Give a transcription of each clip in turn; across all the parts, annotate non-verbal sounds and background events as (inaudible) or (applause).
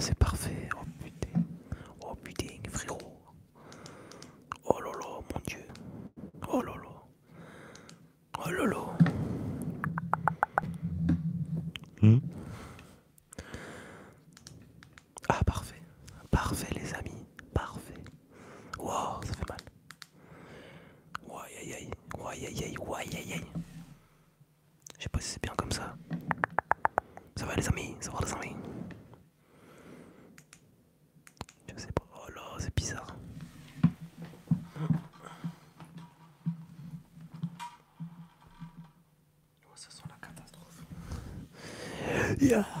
c'est pas. Yeah.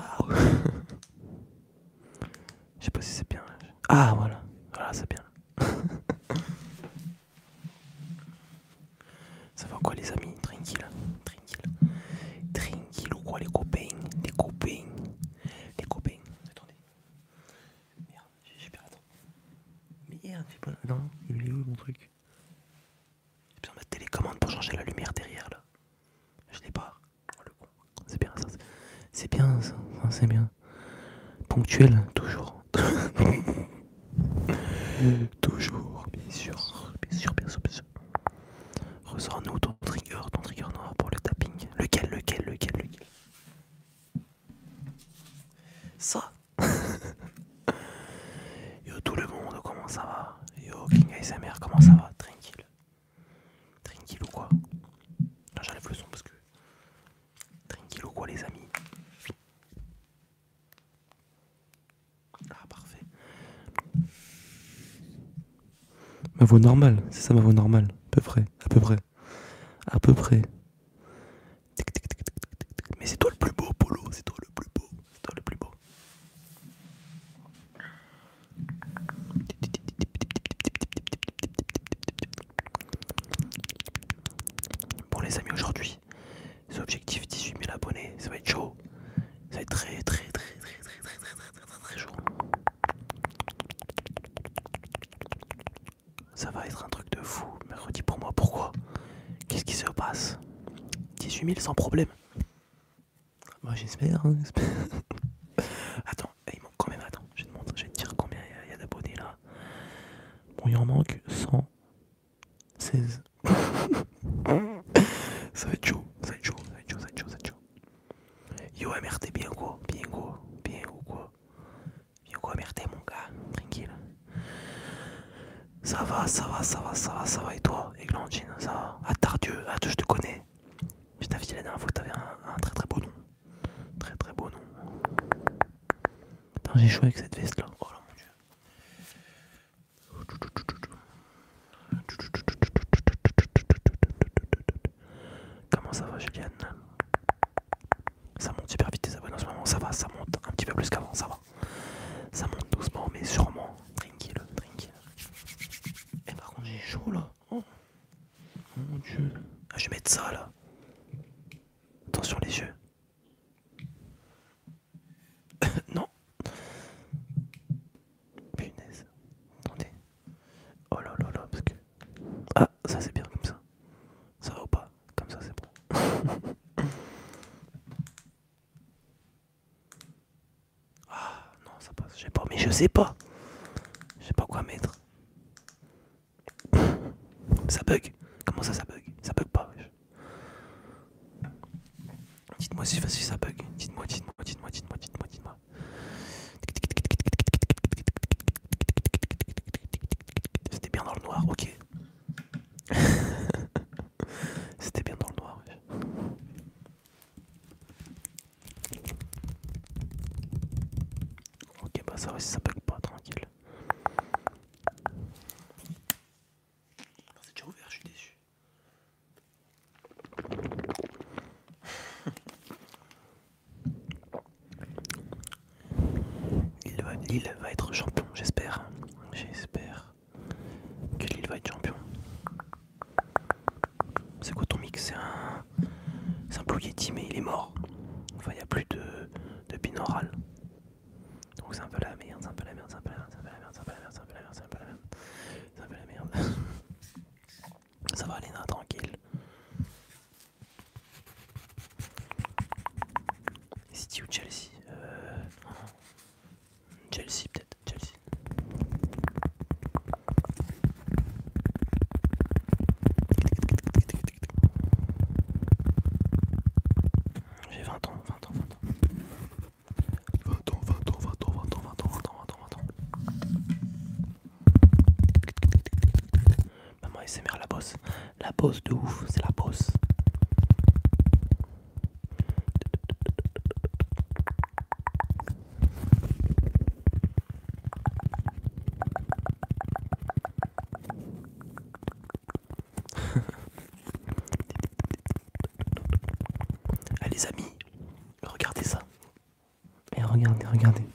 c'est bien. Ponctuel, toujours. (laughs) voix normale. C'est ça ma voix normale, à peu près, à peu près, à peu près. sais pas. pause de ouf, c'est la pause. (laughs) Allez amis, regardez ça. Et regardez, regardez.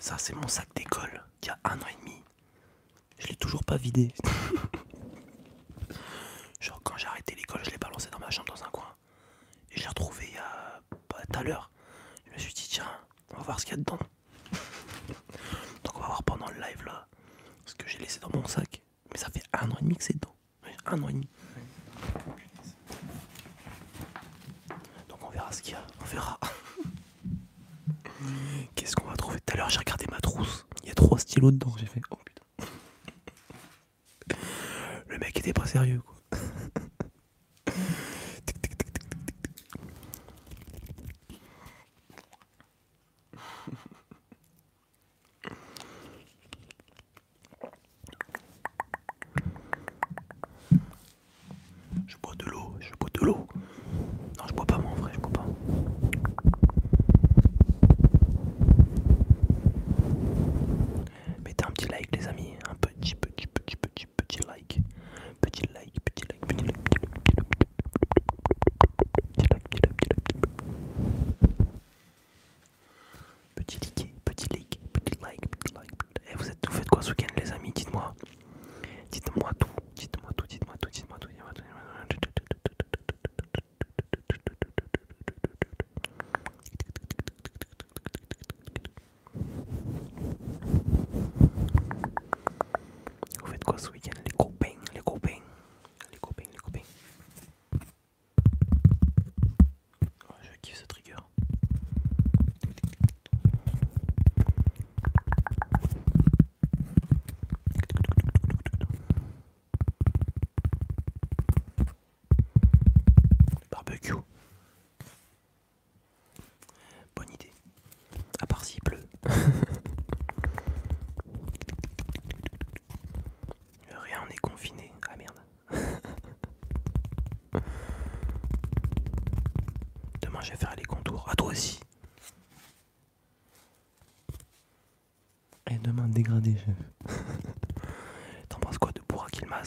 Ça, c'est mon sac (laughs) Genre, quand j'ai arrêté l'école, je l'ai balancé dans ma chambre dans un coin. Et je l'ai retrouvé il y a. Tout à l'heure. Je me suis dit, tiens, on va voir ce qu'il y a dedans. (laughs) Donc, on va voir pendant le live là ce que j'ai laissé dans mon sac. Mais ça fait un an et demi que c'est dedans. Un an et demi. Donc, on verra ce qu'il y a. On verra. (laughs) Qu'est-ce qu'on va trouver Tout à l'heure, j'ai regardé ma trousse. Il y a trois stylos dedans. J'ai fait c'était pas sérieux. Quoi.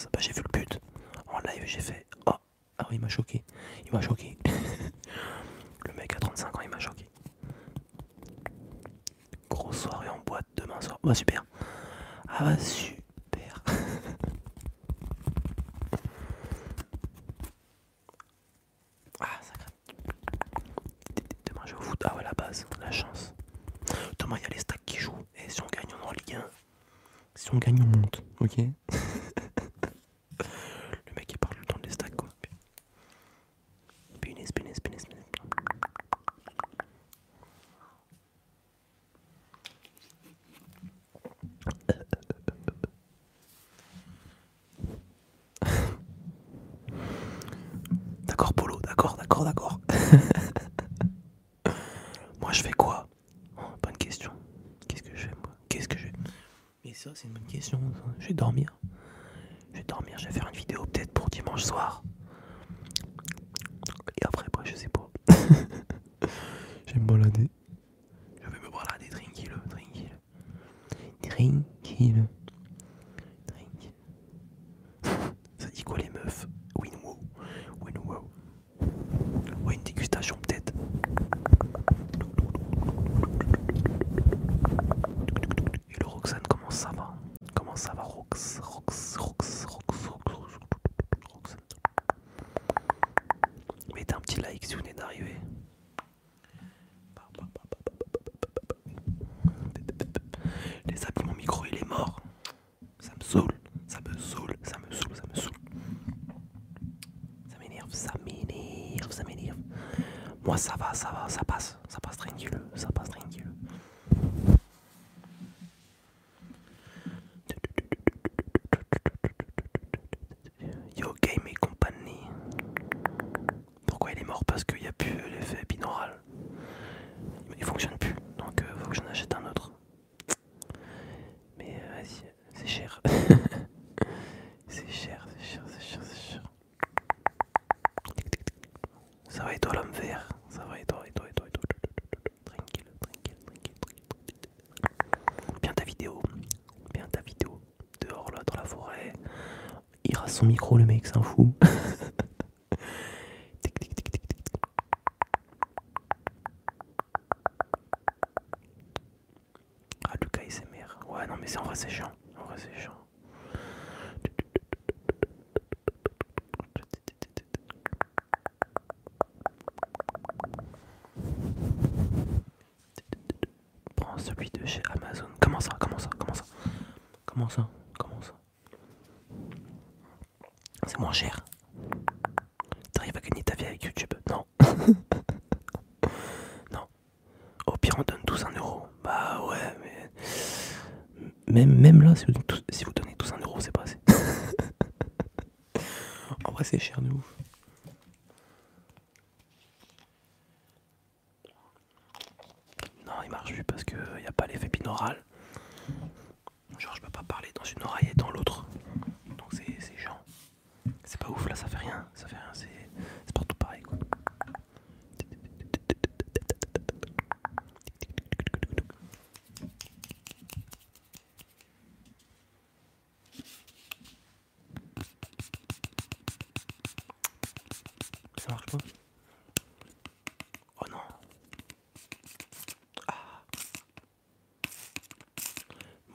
bah, J'ai vu le but en live, j'ai fait oh, ah oui, il m'a choqué, il m'a choqué. (laughs) le mec à 35 ans, il m'a choqué. Grosse soirée en boîte demain soir, bah super. c'est une bonne question. Je vais dormir. son micro, le mec, s'en c'est un fou. (laughs) ah, Lucas mère Ouais, non, mais c'est en vrai, c'est chiant. En vrai, c'est chiant. Prends celui de chez Amazon. Comment ça Comment ça Comment ça? Comment ça? T'arrives à gagner ta vie avec YouTube Non. (laughs) non. Au pire, on donne tous un euro. Bah ouais, mais. Même, même là, si vous, si vous donnez tous un euro, c'est pas assez. (laughs) en vrai, c'est cher de ouf.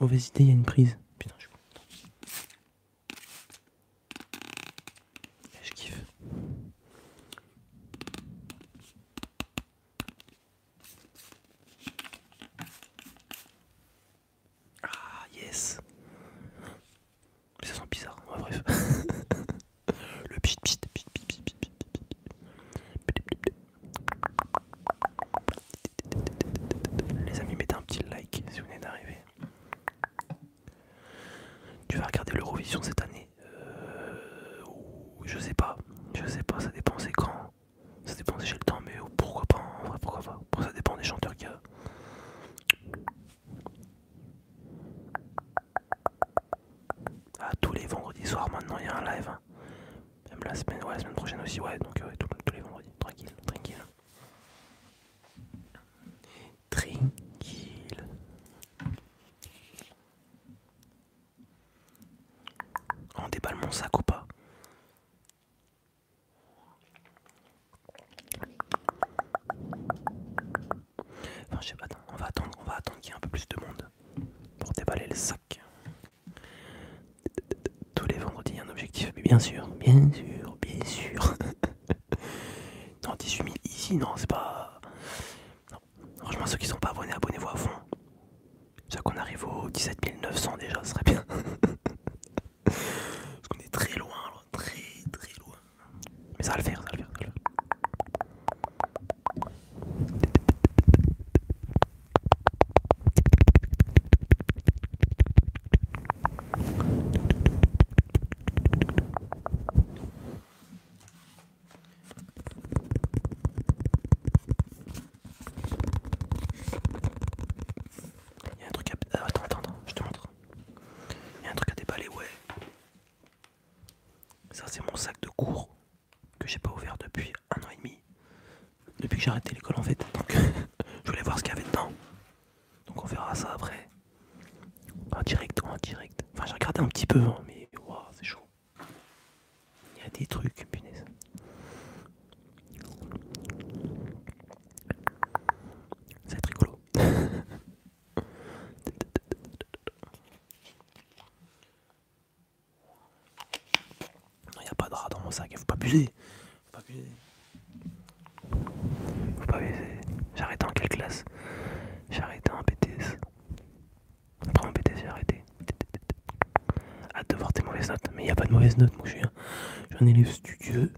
mauvaise idée, il y a une prise. non, c'est pas. Hein, mais wow, c'est chaud. Il y a des trucs, punaise. C'est rigolo. (laughs) Il n'y a pas de rat dans mon sac, il faut pas abuser. mauvaise note, moi je studieux,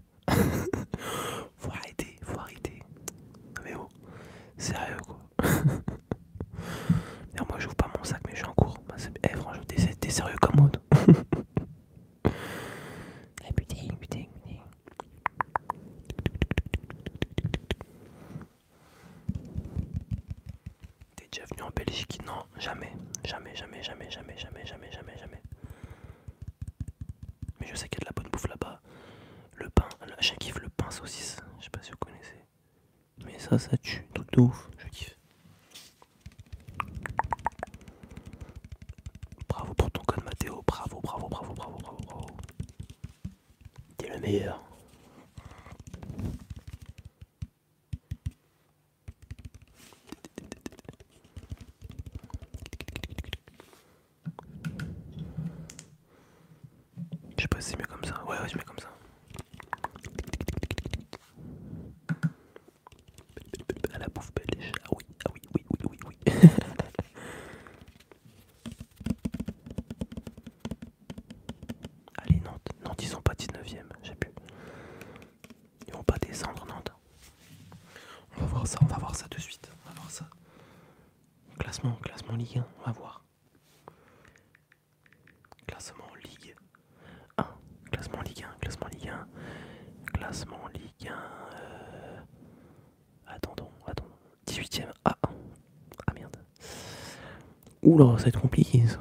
Ligue 1, on va voir. Classement en Ligue 1, classement en Ligue 1, classement en Ligue 1, classement en Ligue 1. Euh... Attendons, attendons. 18ème ah, Ah merde. Oula, ça va être compliqué ça.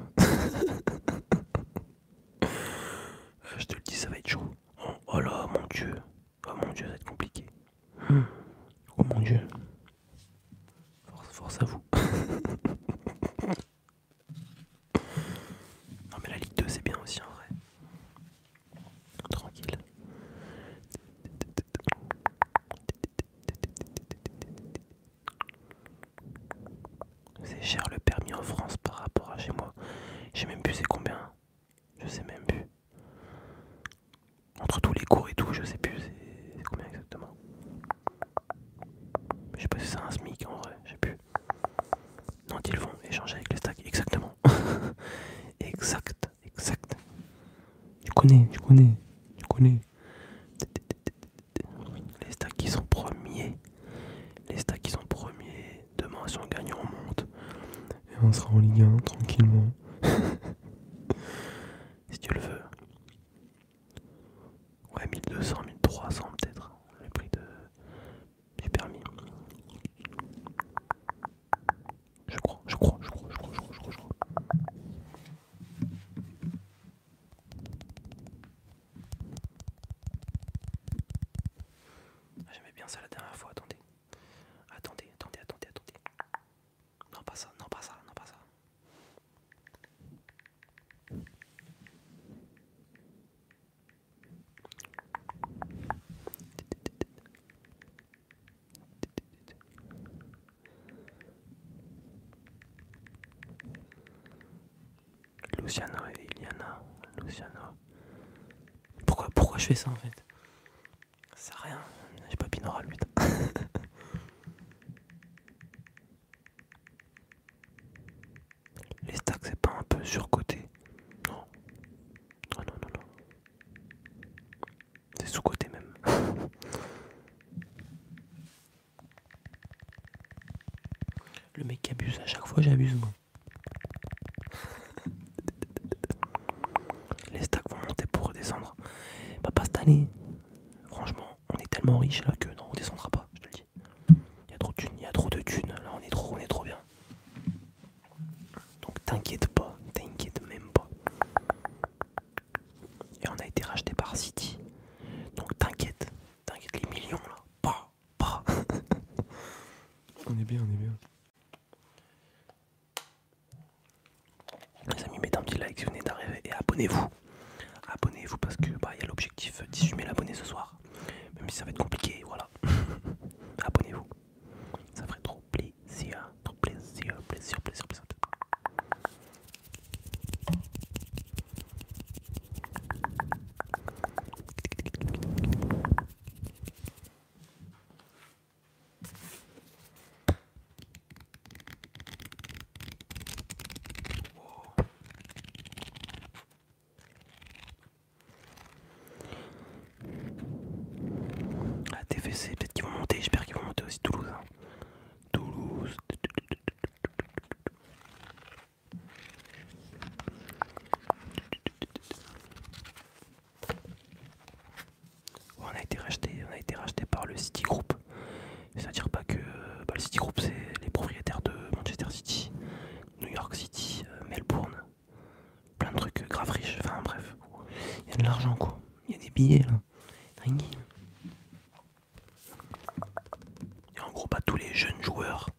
Luciano et Iliana. Luciano. Pourquoi, pourquoi je fais ça en fait? C'est rien. J'ai pas binaural, (laughs) putain. Les stacks, c'est pas un peu surcoté? Non. Non, non, non. C'est sous-côté même. (laughs) Le mec abuse à chaque fois, j'abuse moi. tellement riche hein, fatigué là. Tranquille. Et en gros, pas tous les jeunes joueurs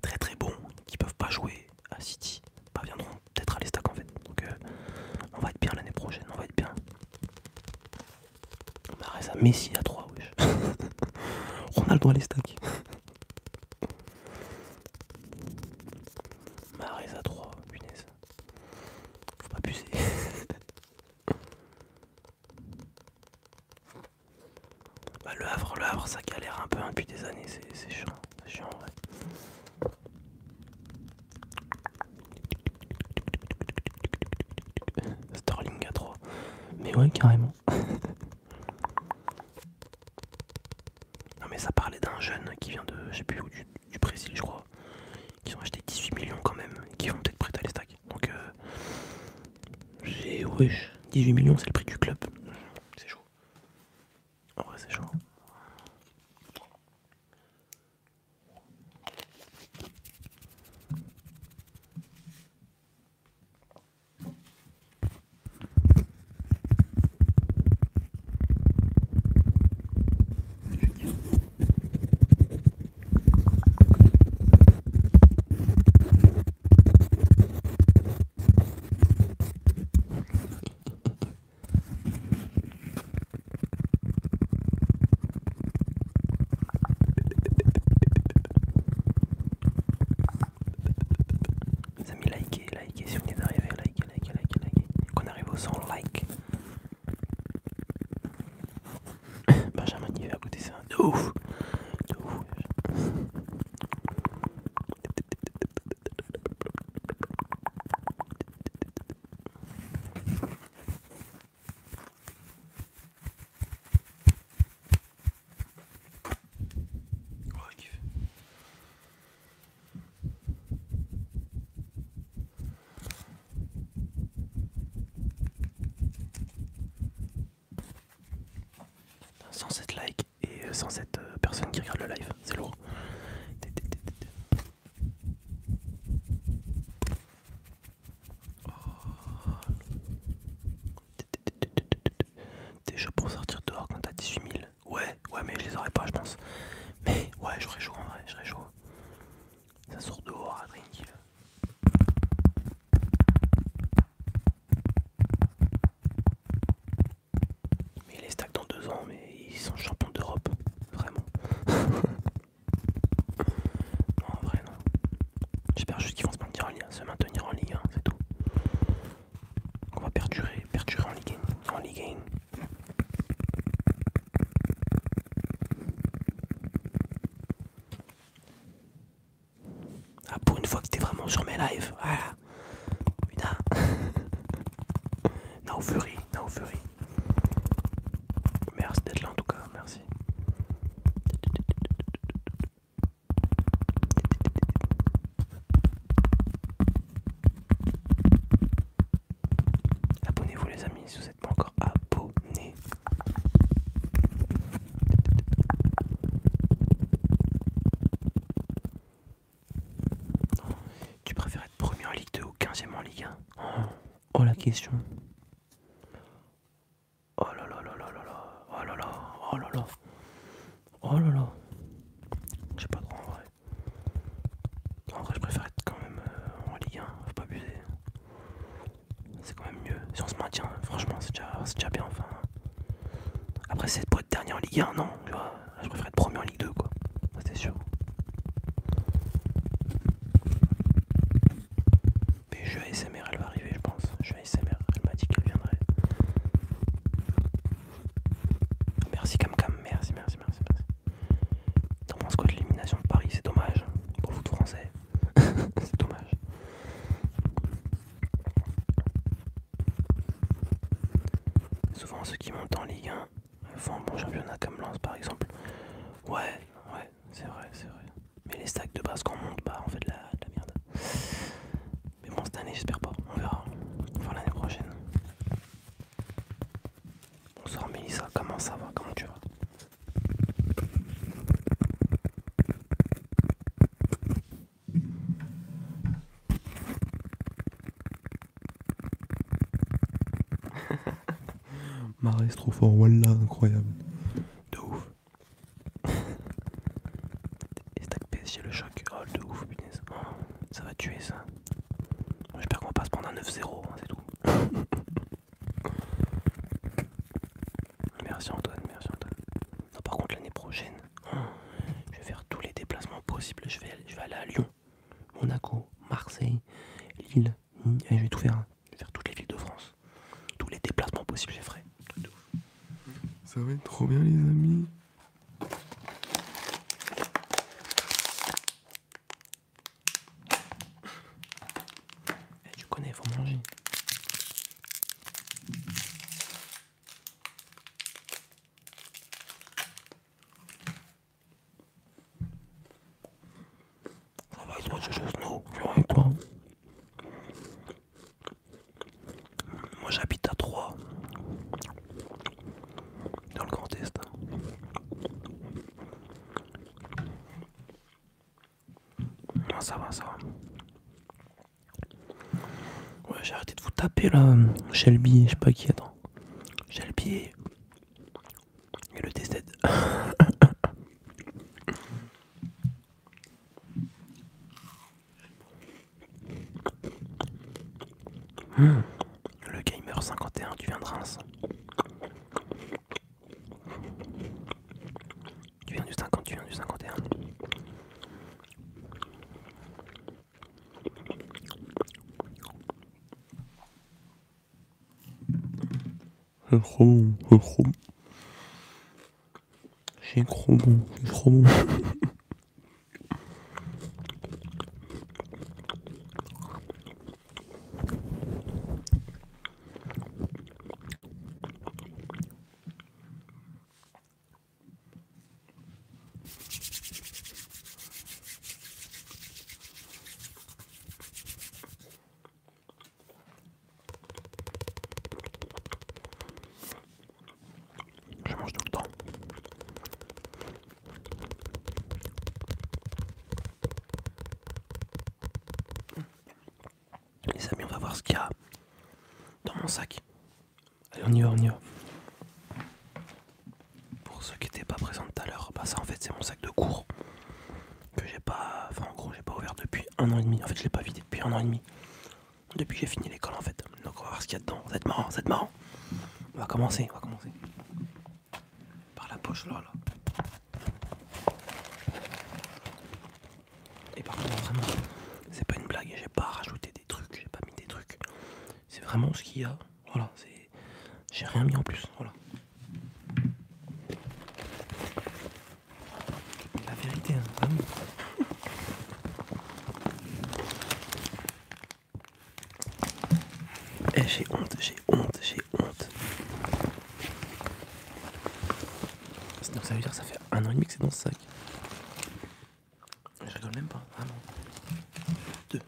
très très bons qui peuvent pas jouer à City parviendront peut-être à l'estac en fait. Donc euh, on va être bien l'année prochaine, on va être bien. On arrête à Messi à 3, wesh. (laughs) Ronaldo à l'estac. le ça galère un peu hein, depuis des années, c'est chiant, c'est chiant en vrai. (laughs) Starling à 3, mais ouais, carrément. (laughs) non, mais ça parlait d'un jeune qui vient de, je sais plus du, du Brésil, je crois, qui ont acheté 18 millions quand même, qui vont peut-être prêter à les stacks. Donc, euh, j'ai, wesh, 18 millions, c'est le prix. question. Oh là là là là là là. Oh là là. Oh là là. Oh là là. trop fort, oh, voilà, incroyable. c'est juste nous, et toi. Moi j'habite à Troyes, dans le Grand Est. Non, ça va, ça va. Ouais, j'ai arrêté de vous taper là, Shelby, je sais pas qui, est. sac. Je rigole même pas, ah vraiment. Deux.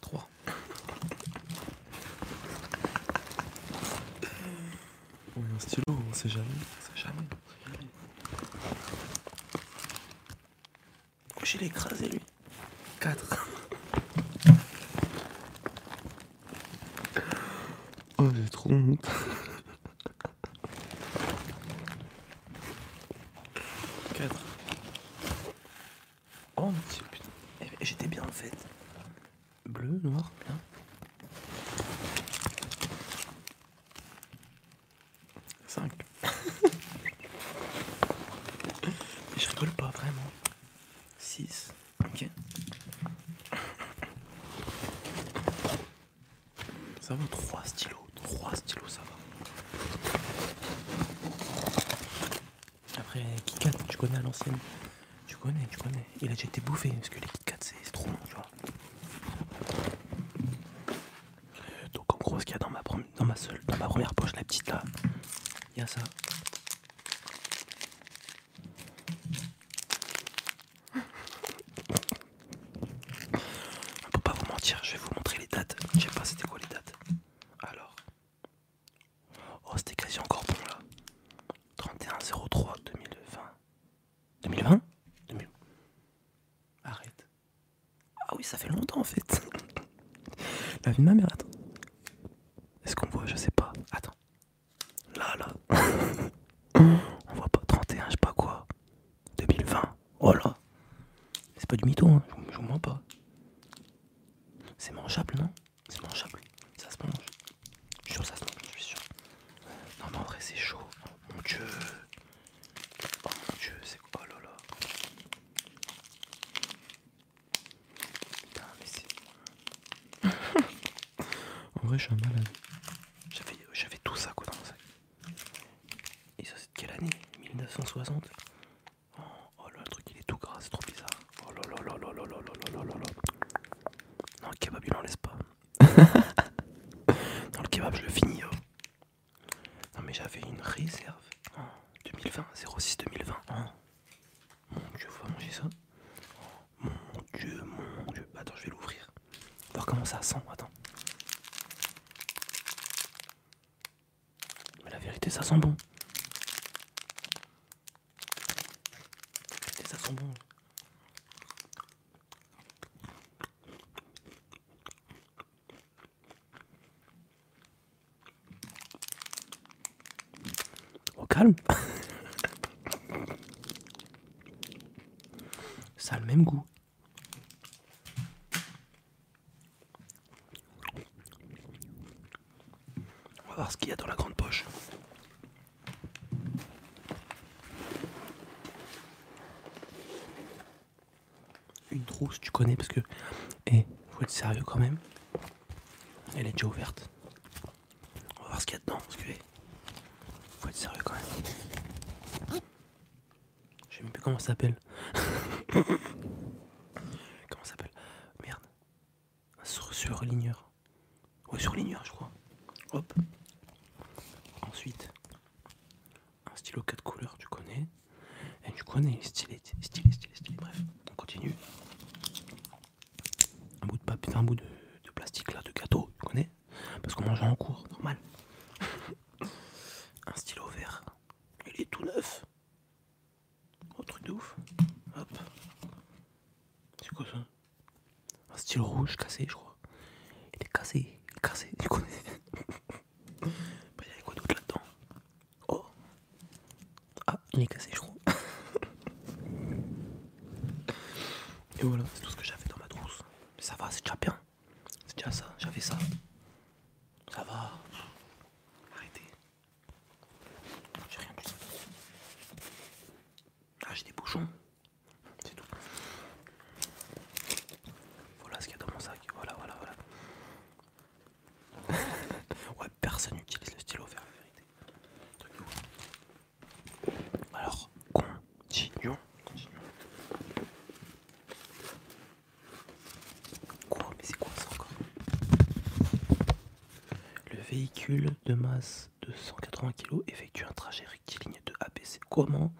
Trois. On est un stylo, on sait jamais, on sait jamais, on sait jamais. Je l'ai écrasé lui? 4. Oh j'ai trop honte. bien ça. Pour pas vous mentir, je vais vous montrer les dates. Je sais pas c'était quoi les dates. Alors. Oh c'était quasi encore bon là. 31-03 2020. 2020 2000... Arrête. Ah oui ça fait longtemps en fait. (laughs) La vie de ma mère, attends. suis un malade. Euh, j'avais tout ça quoi dans mon sac. Et ça c'est de quelle année? 1960 oh, oh là le truc il est tout gras, c'est trop bizarre. Oh là là là là là là là là là Non le kebab il en laisse pas. (laughs) dans le kebab je le finis. Oh. Non mais j'avais une réserve. Oh, 2020, 06 2020. Oh. Mon dieu, faut pas manger ça. Oh, mon dieu, mon dieu. Attends, je vais l'ouvrir. Voir comment ça sent. ça sent bon. Ça sent bon. Au calme. (laughs) Ça a le même goût. Larousse, tu connais parce que, eh, faut être sérieux quand même. Elle est déjà ouverte. On va voir ce qu'il y a dedans, parce que, eh, faut être sérieux quand même. Je sais même plus comment ça s'appelle. (laughs) de masse de 180 kg effectue un trajet rectiligne de ABC. Comment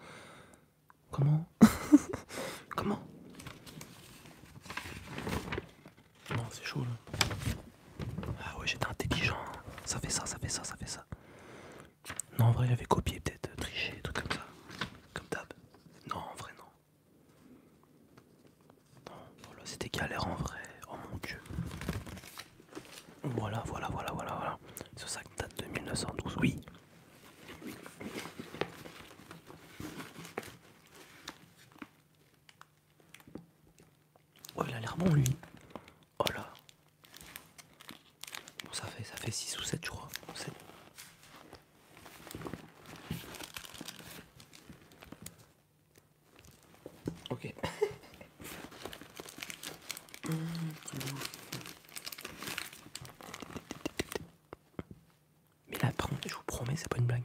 c'est pas une blague.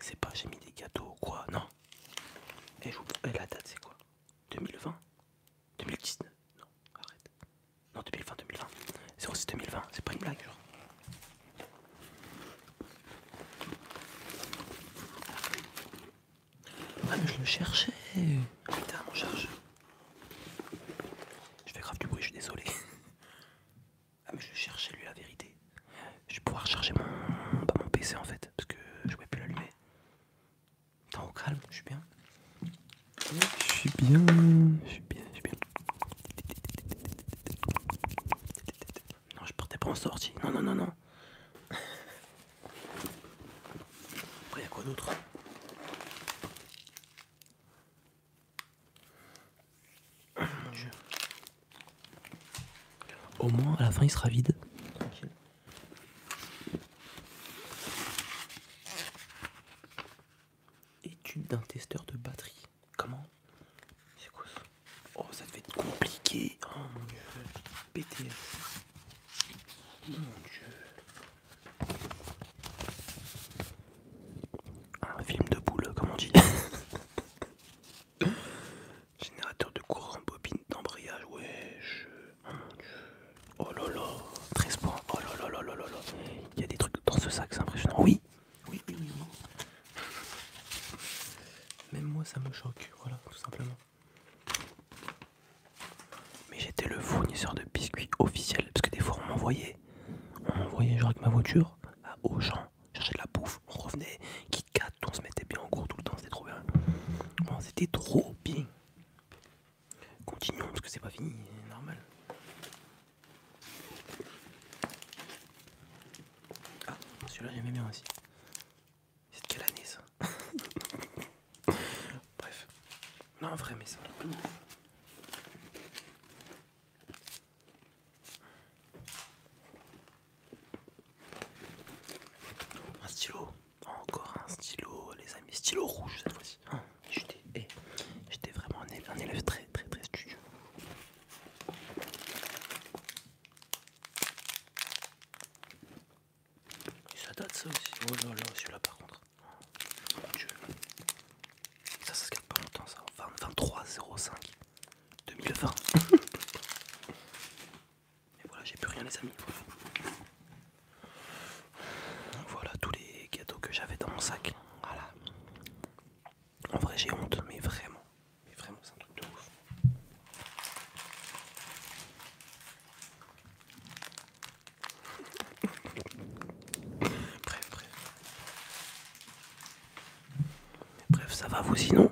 C'est pas j'ai mis des gâteaux ou quoi, non. Et, je vous... La date c'est quoi? 2020 2019 Non, arrête. Non, 2020, 2020. 06 2020, c'est pas une blague, genre. Ah je le cherchais au moins à la fin il sera vide. Tranquille. Étude d'un testeur de batterie. ça me choque, voilà, tout simplement. Mais j'étais le fournisseur de biscuits officiel, parce que des fois on m'envoyait, on m'envoyait genre avec ma voiture, ça va vous sinon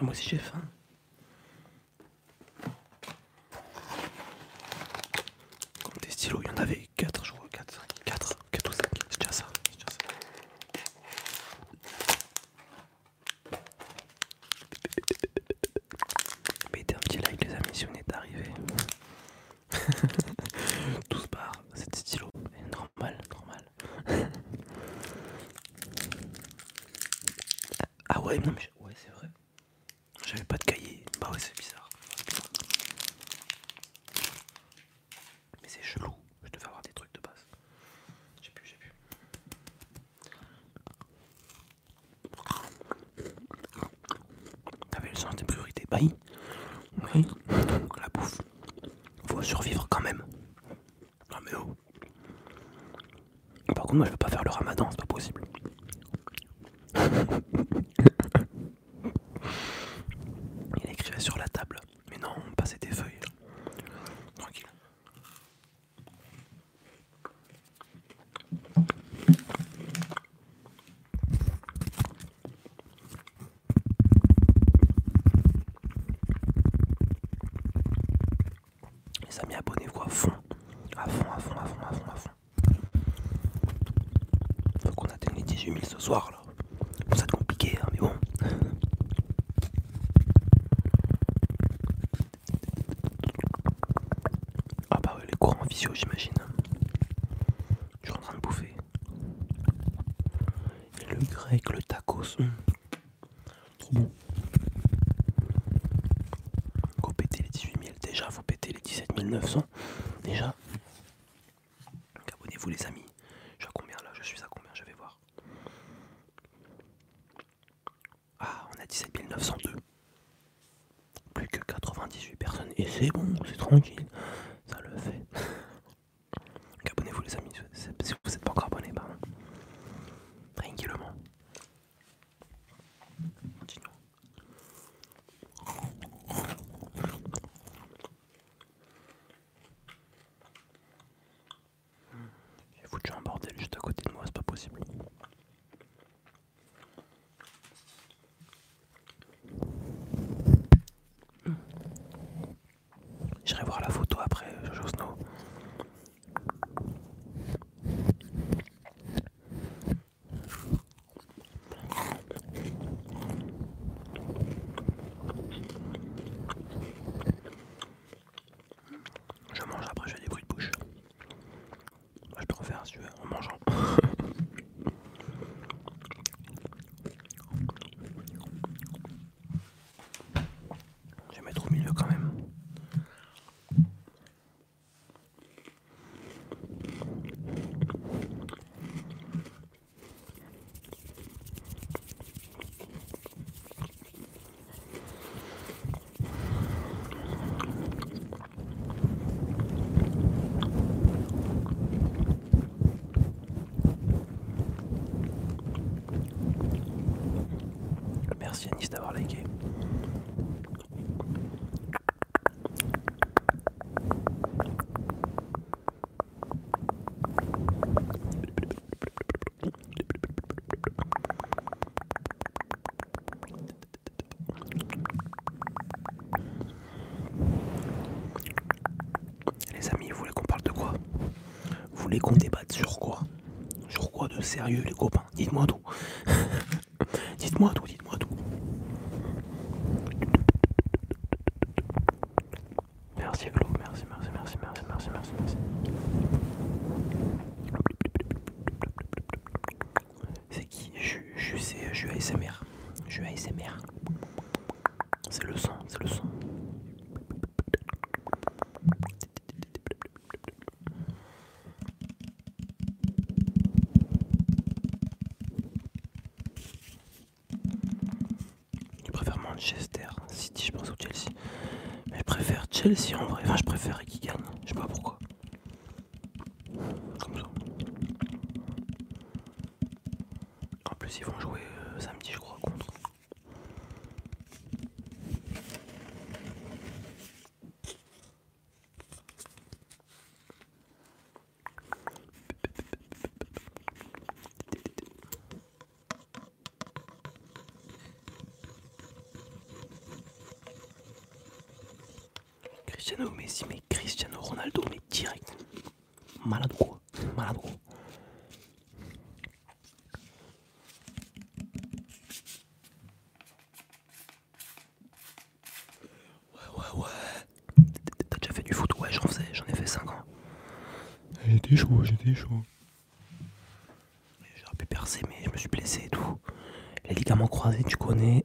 Ah, moi aussi j'ai faim. Comme des stylos, il y en avait 4, je crois, 4, 4, 4 ou 5, c'est déjà ça. Déjà ça. Mettez un petit like les amis si on est arrivé. 12 (laughs) barres, c'est des stylos, eh, normal, normal. (laughs) ah ouais, non mais... le sens des priorités. Bah oui. oui. La bouffe. Faut survivre quand même. Non mais oh. Par contre, moi je veux pas faire le ramadan. retourner voir la voulez qu'on débatte sur quoi? Sur quoi de sérieux les copains? Dites-moi tout. Celle-ci, en vrai, enfin, je préfère mais direct. Malade quoi. Malade quoi. Ouais, ouais, ouais. T'as déjà fait du foot? Ouais, j'en faisais, j'en ai fait 5 ans. J'étais chaud, j'étais chaud. J'aurais pu percer, mais je me suis blessé et tout. Les ligaments croisés, tu connais,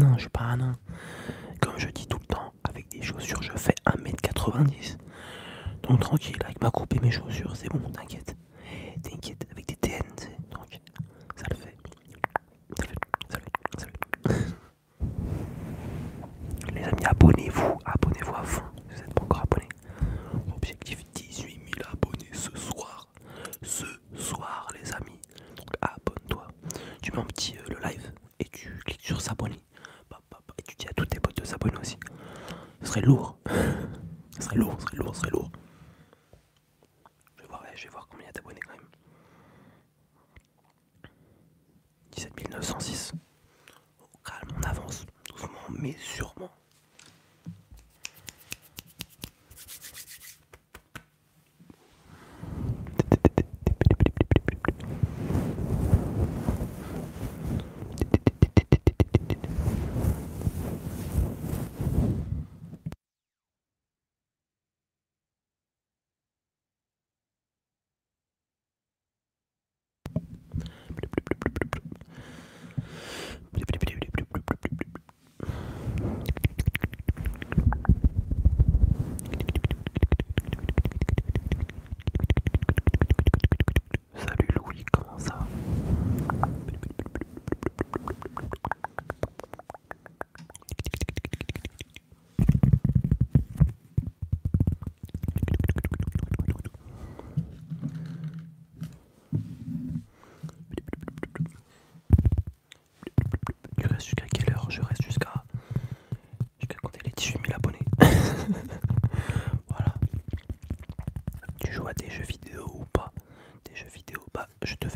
no 八呢？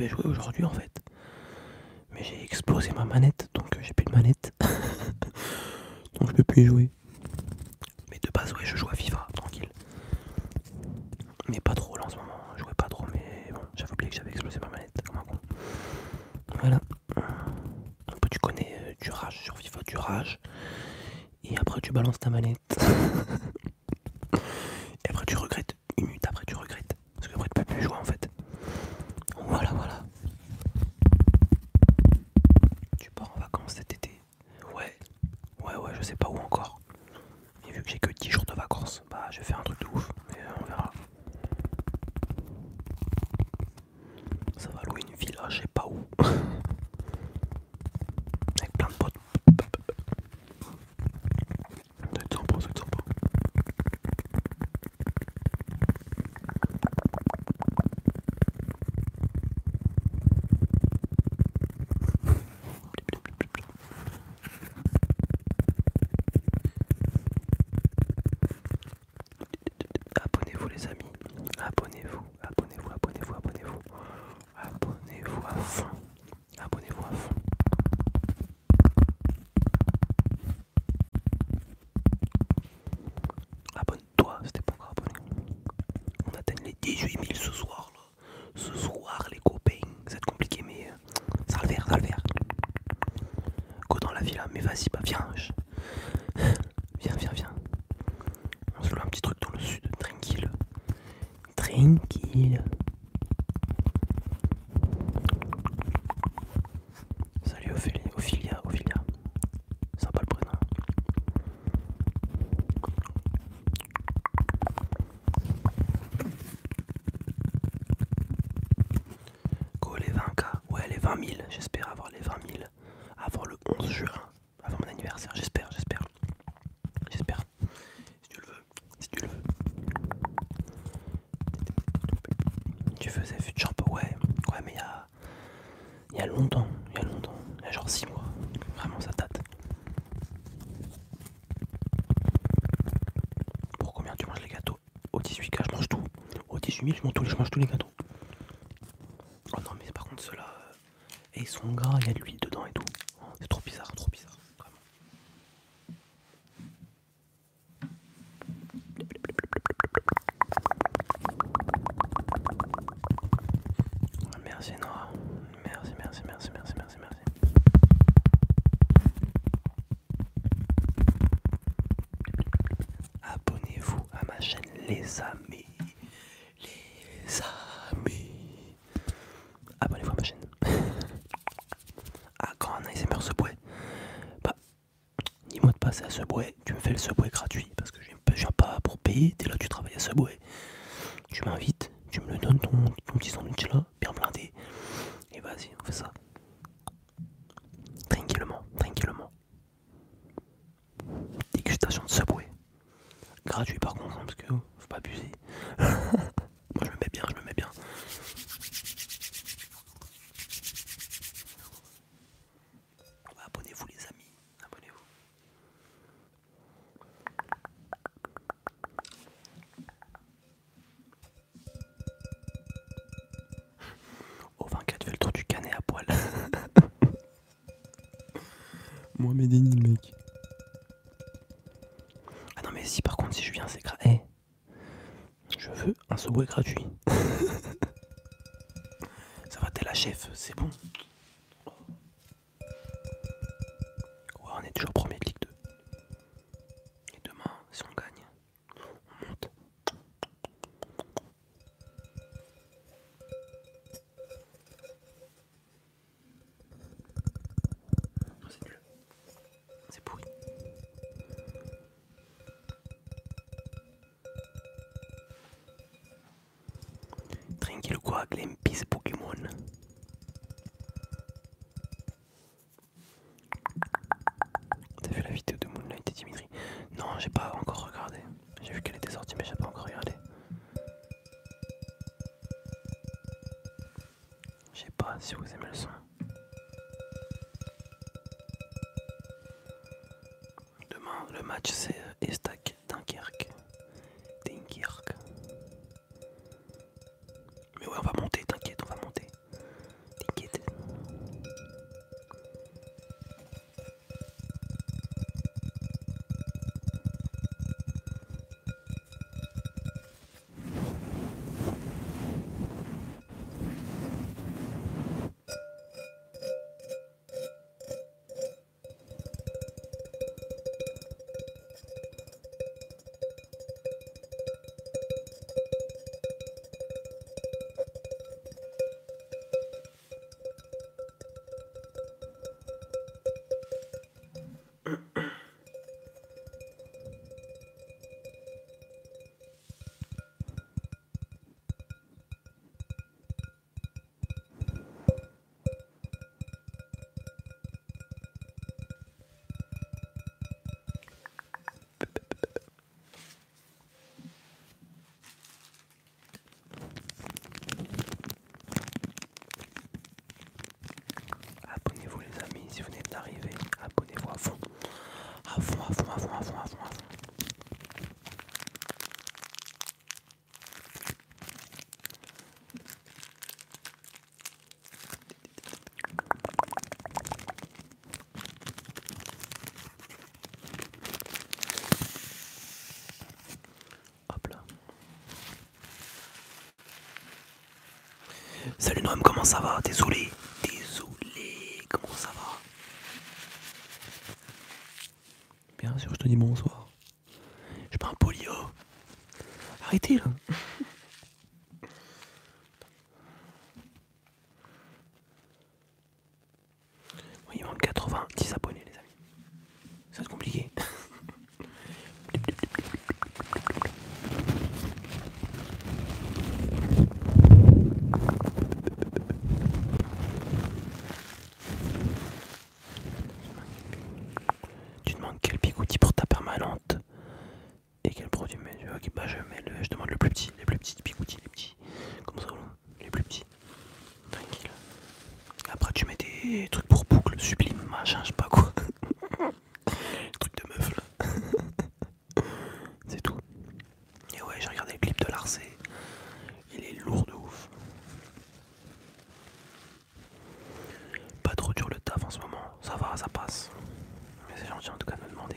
jouer aujourd'hui en fait. Mais j'ai explosé ma manette, donc euh, j'ai plus de manette. (laughs) donc je peux plus jouer. или je mange tous les, je mange tous les gâteaux. Oh non, mais par contre, ceux-là, euh, ils sont gras, il y a de l'huile ouais gratuit. (laughs) Ça va, t'es la chef, c'est bon. Quiero que hagan pis Pokémon. Salut Noam, comment ça va? Désolé, désolé, comment ça va? Bien sûr, je te dis bonsoir. Il est lourd de ouf. Pas trop dur le taf en ce moment, ça va, ça passe. Mais c'est gentil en tout cas de me demander.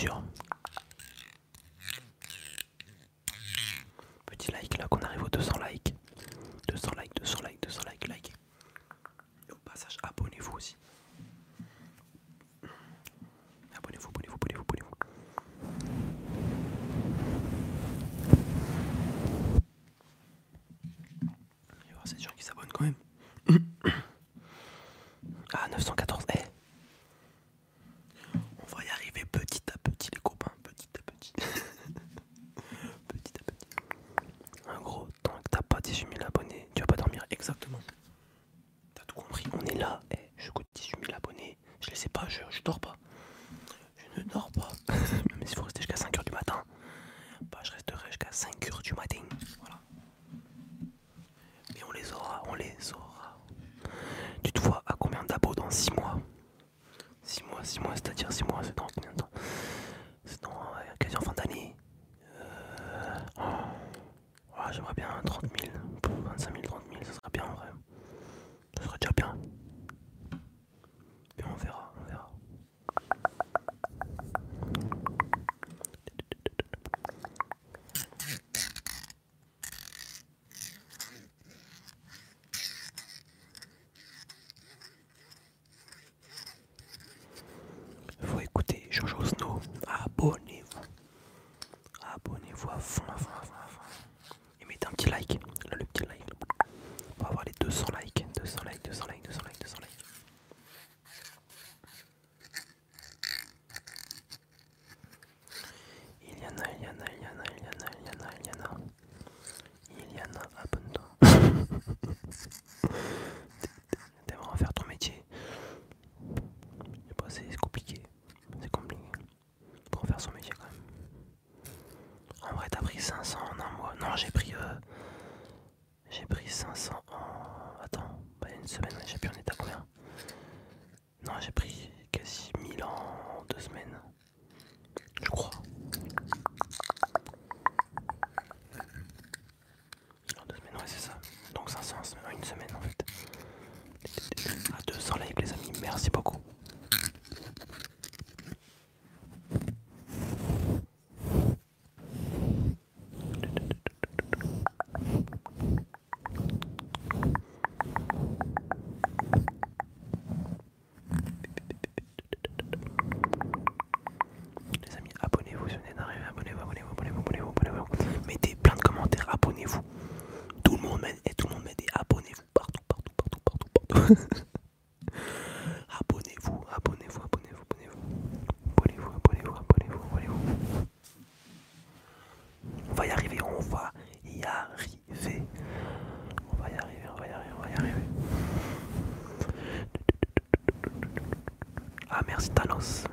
все. je, je dors pas. 500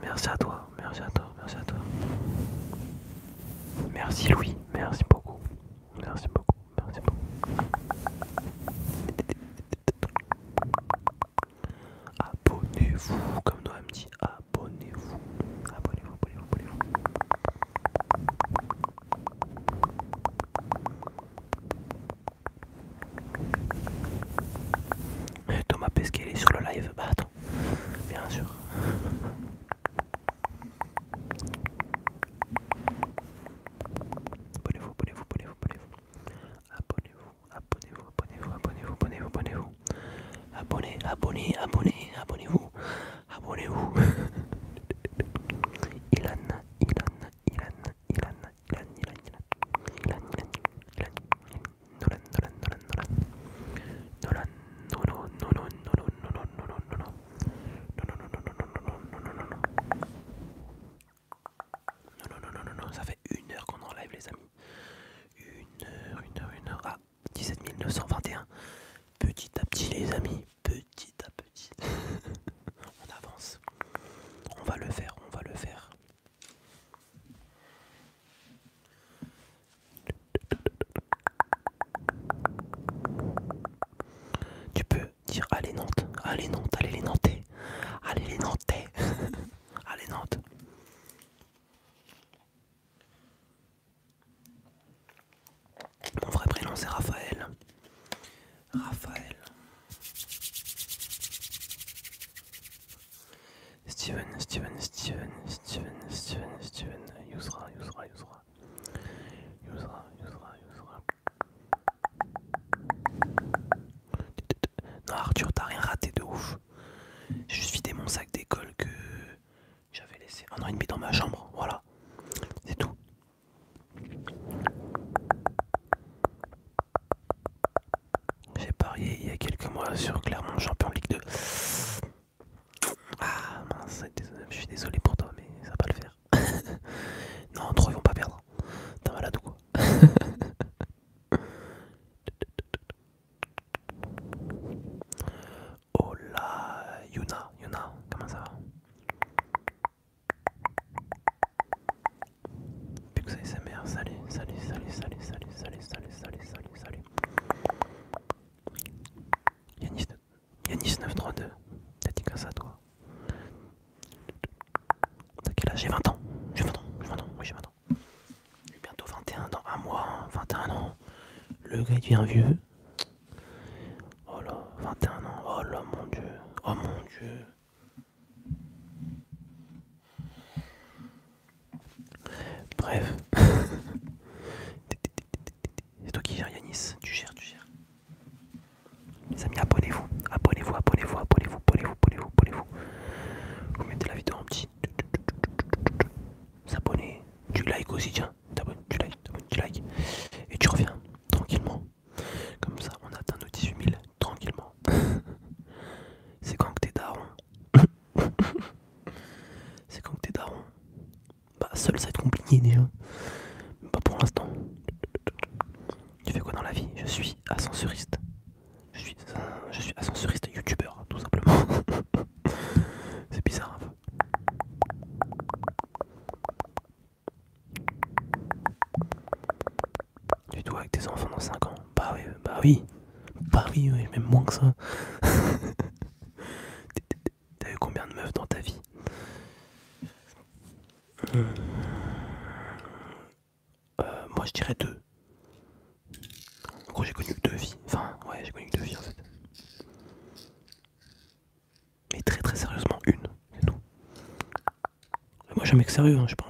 merci à toi, merci à toi, merci à toi. Merci Louis, merci beaucoup, merci beaucoup, merci beaucoup. Abonnez-vous, comme Noah me dit, abonnez-vous, abonnez-vous, abonnez-vous, abonnez-vous. Thomas Pesquet est sur le live, bah, degré devient vieux, Paris. Paris, oui, même moins que ça. (laughs) T'as eu combien de meufs dans ta vie? Euh, moi je dirais deux. En gros j'ai connu deux vies. Enfin ouais j'ai connu deux vies en fait. Mais très très sérieusement une, c'est tout. Moi jamais que sérieux, hein, je pense.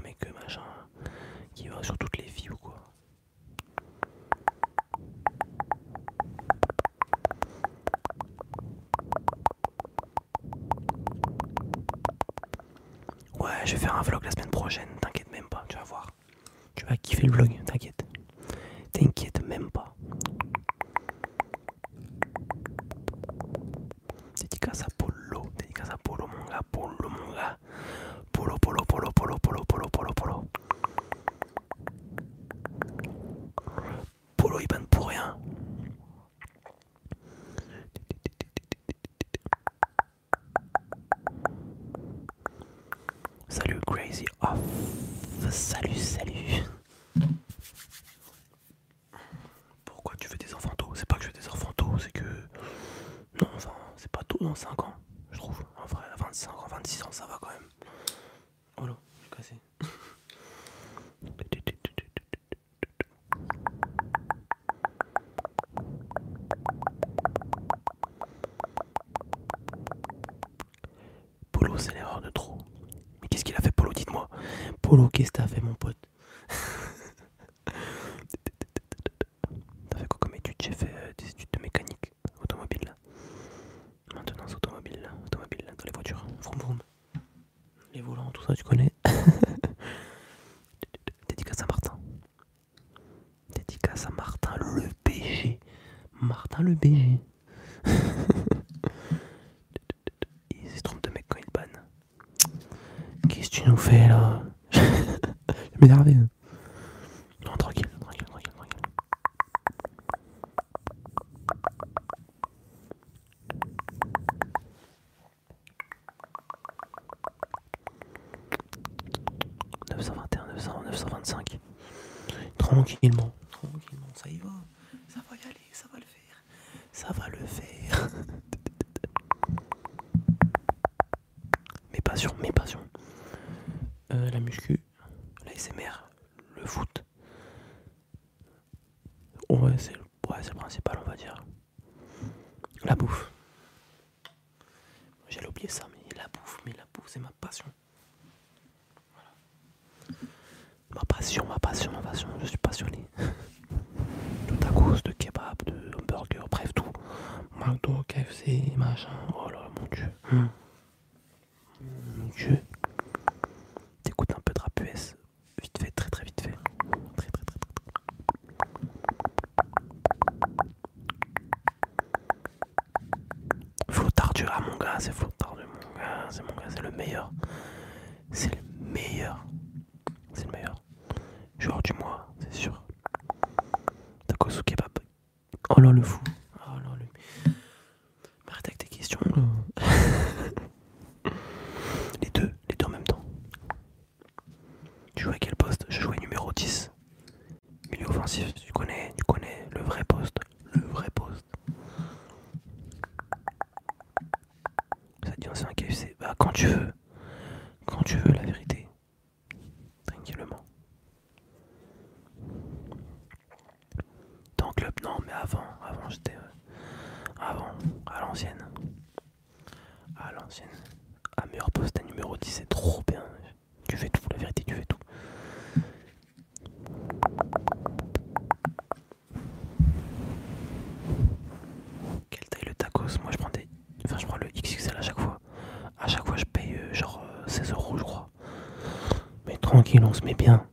Polo, qu'est-ce que t'as fait, mon pote (laughs) T'as fait quoi comme études J'ai fait euh, des études de mécanique automobile, là. Maintenance automobile, là. Automobile, dans les voitures. Vroom, vroom. Les volants, tout ça, tu connais. (laughs) Dédicace à Martin. Dédicace à Martin, le BG. Martin, le BG. m'énerver. Non, tranquille, tranquille, tranquille, tranquille. Neuf cent vingt et un, neuf cent neuf cent vingt-cinq. Tranquillement, tranquillement, ça y va, ça va y aller, ça va le faire, ça va le faire. gars, c'est ah, c'est mon gars, c'est le meilleur. C'est le meilleur. C'est le meilleur. Joueur du mois, c'est sûr. Takosuke Papa. Oh là, le fou. mais bien.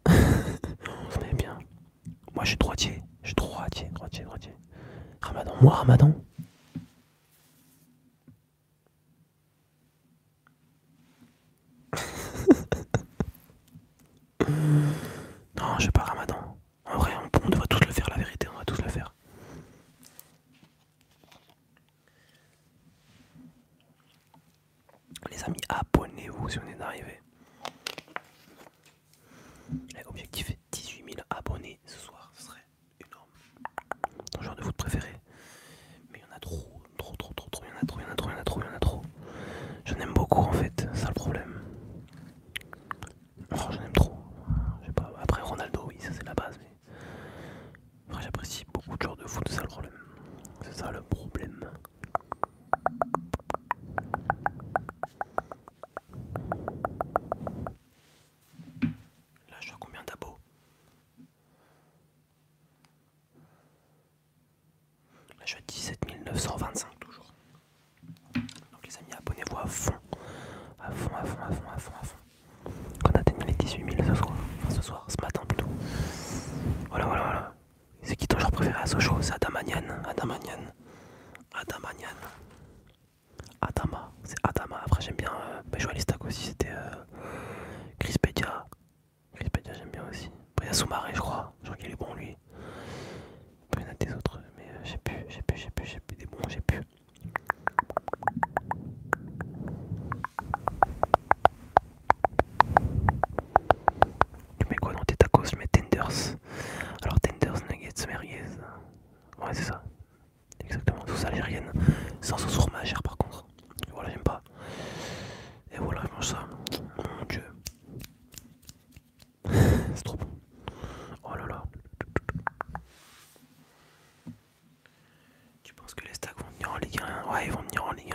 live, on y est en ligne.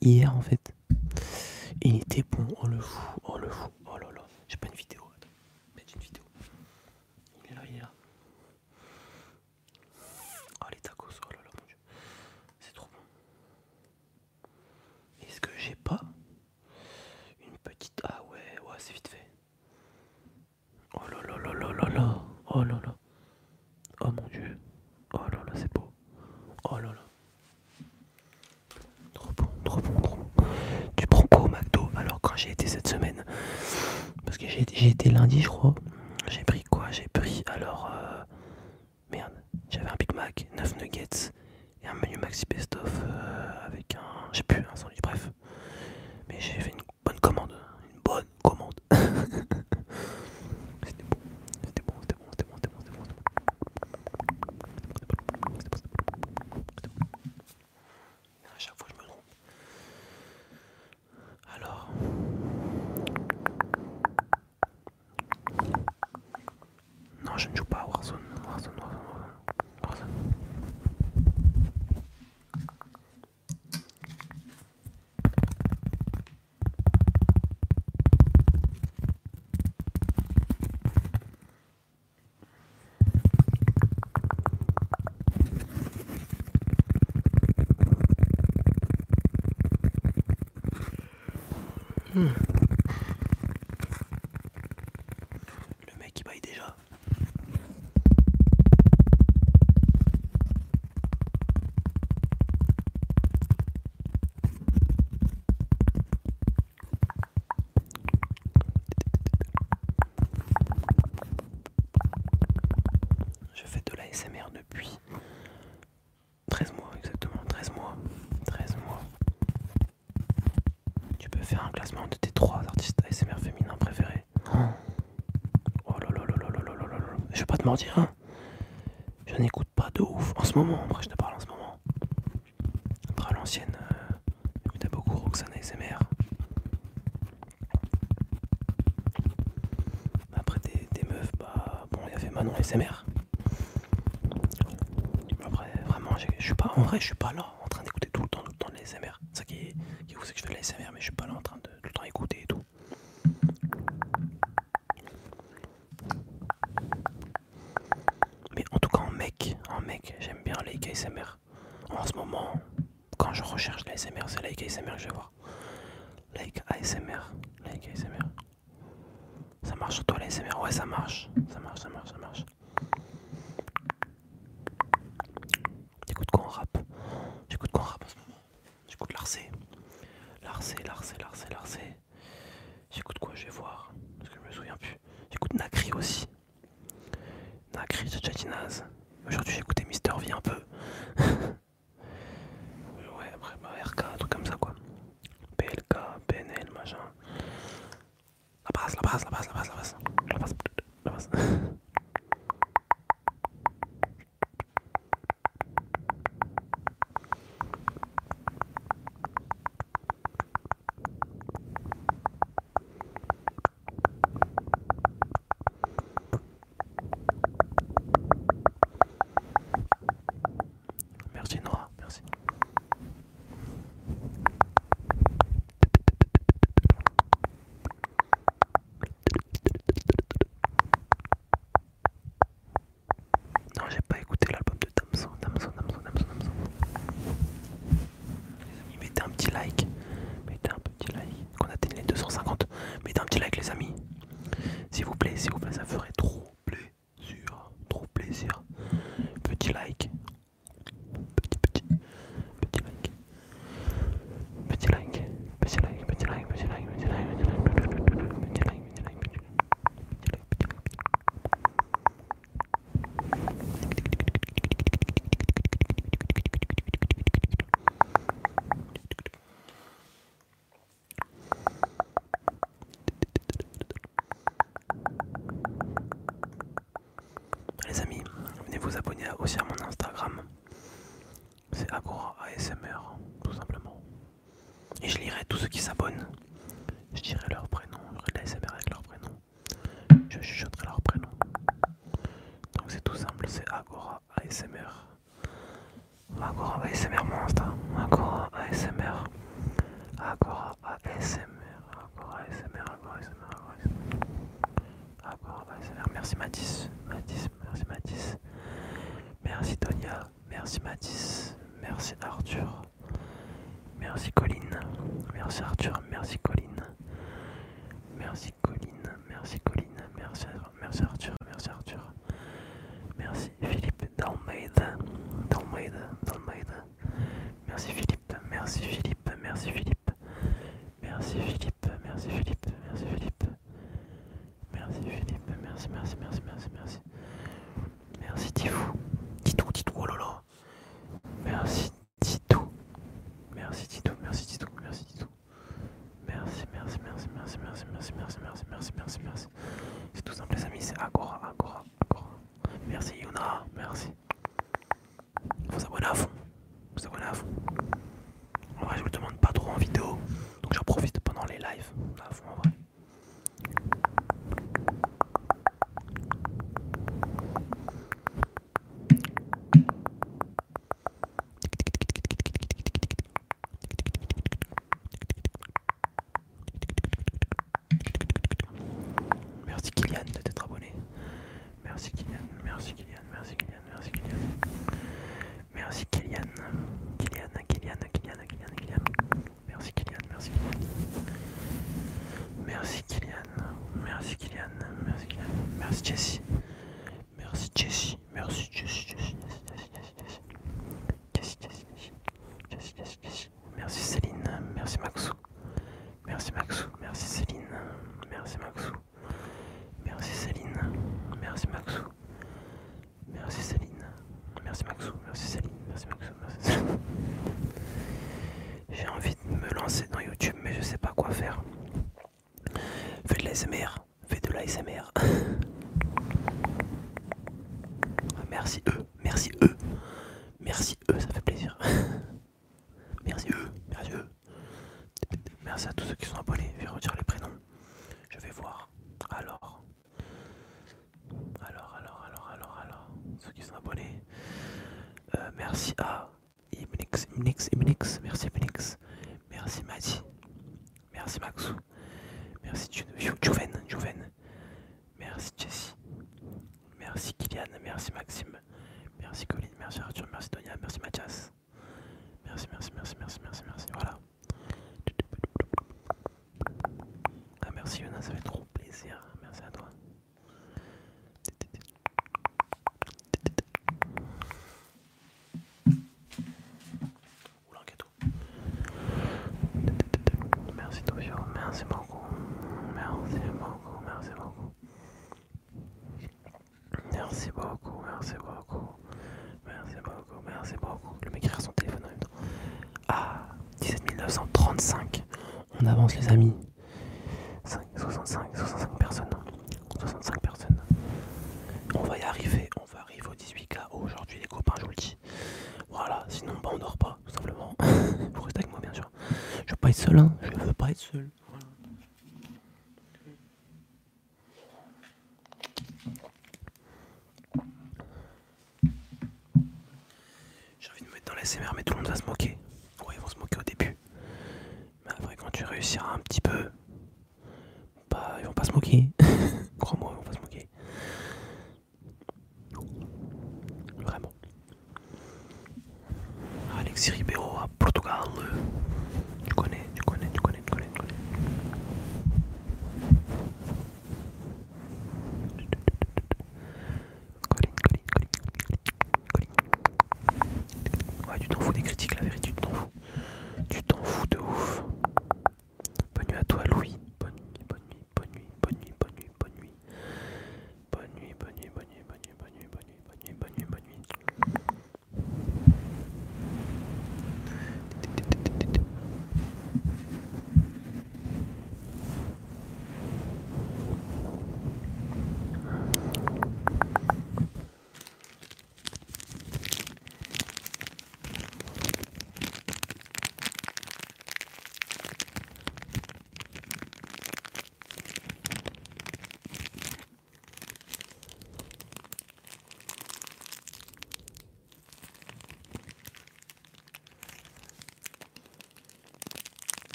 hier en fait. j'ai été cette semaine. Parce que j'ai été lundi, je crois. moment, après je te parle en ce moment? Après l'ancienne, euh, t'as beaucoup Roxana SMR. Après des, des meufs, bah bon, il y avait Manon SMR. Après, vraiment, je suis pas, en vrai, je suis pas là. vous abonner aussi à mon Merci Kylian, merci Kylian, merci Kylian, merci Jessie, merci Jessie, merci Jessie, Jessie,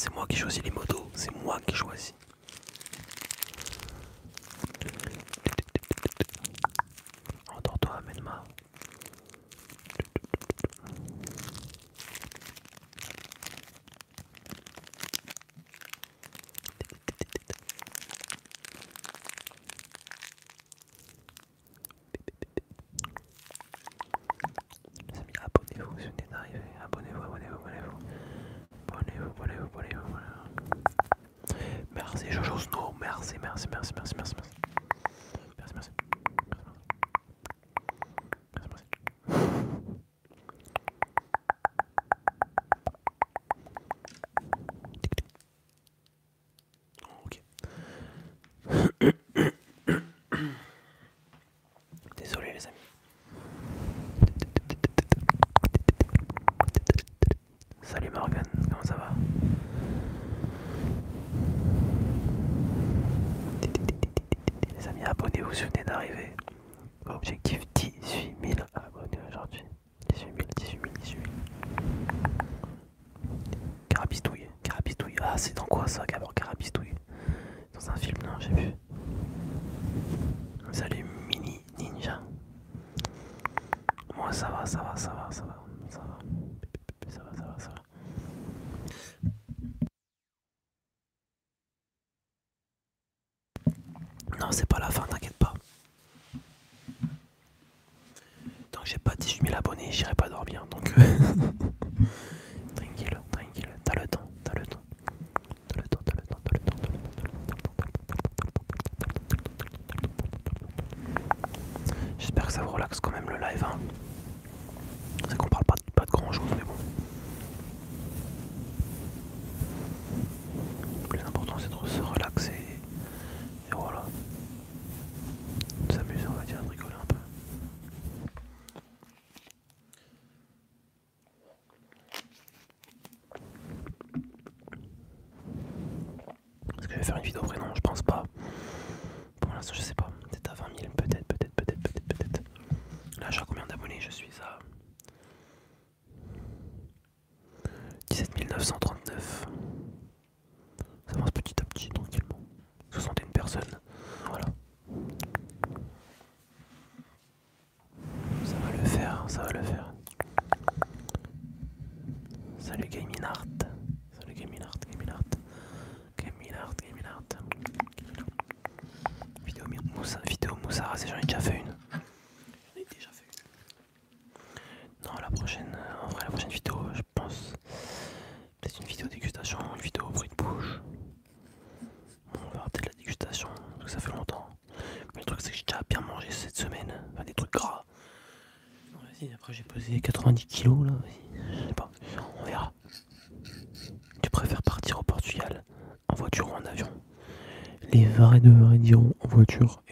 c'est moi qui choisis les motos, c'est moi qui choisis. d'arriver. abonné, j'irai pas dormir. Donc euh. (laughs) 17 939. Ça avance petit en voiture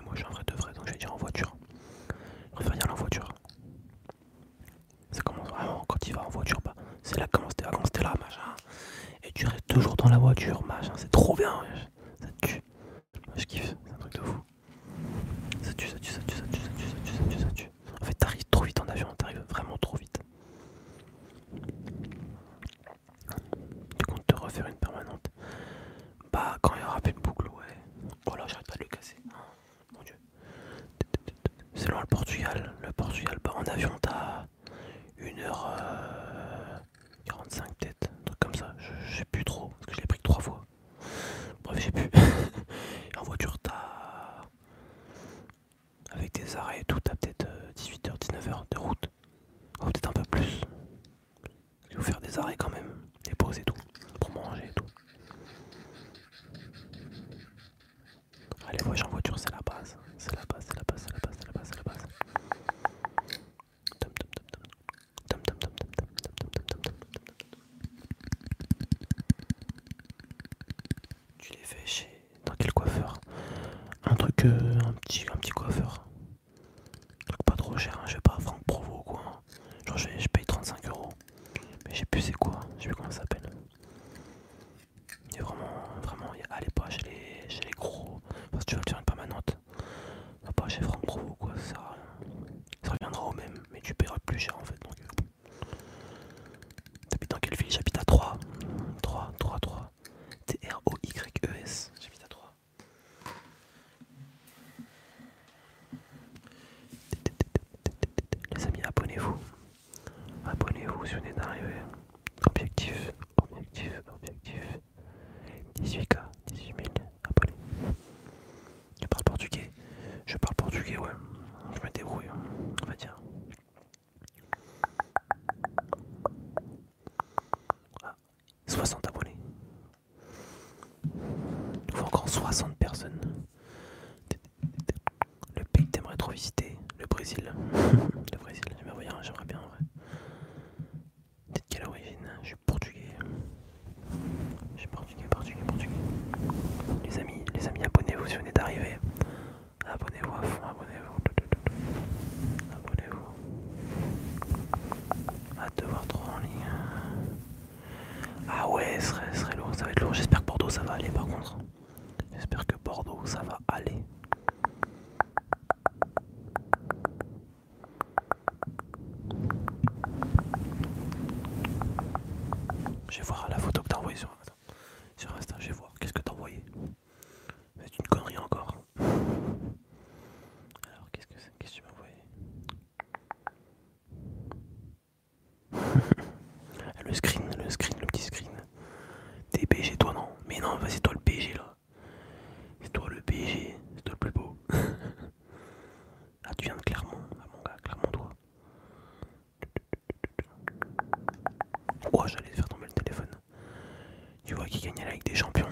qui gagnait la Ligue des Champions.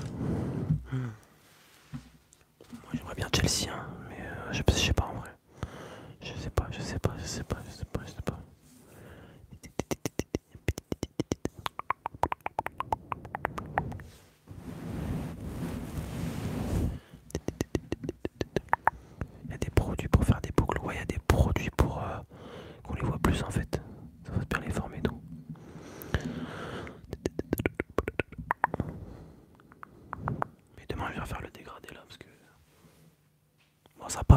Hmm.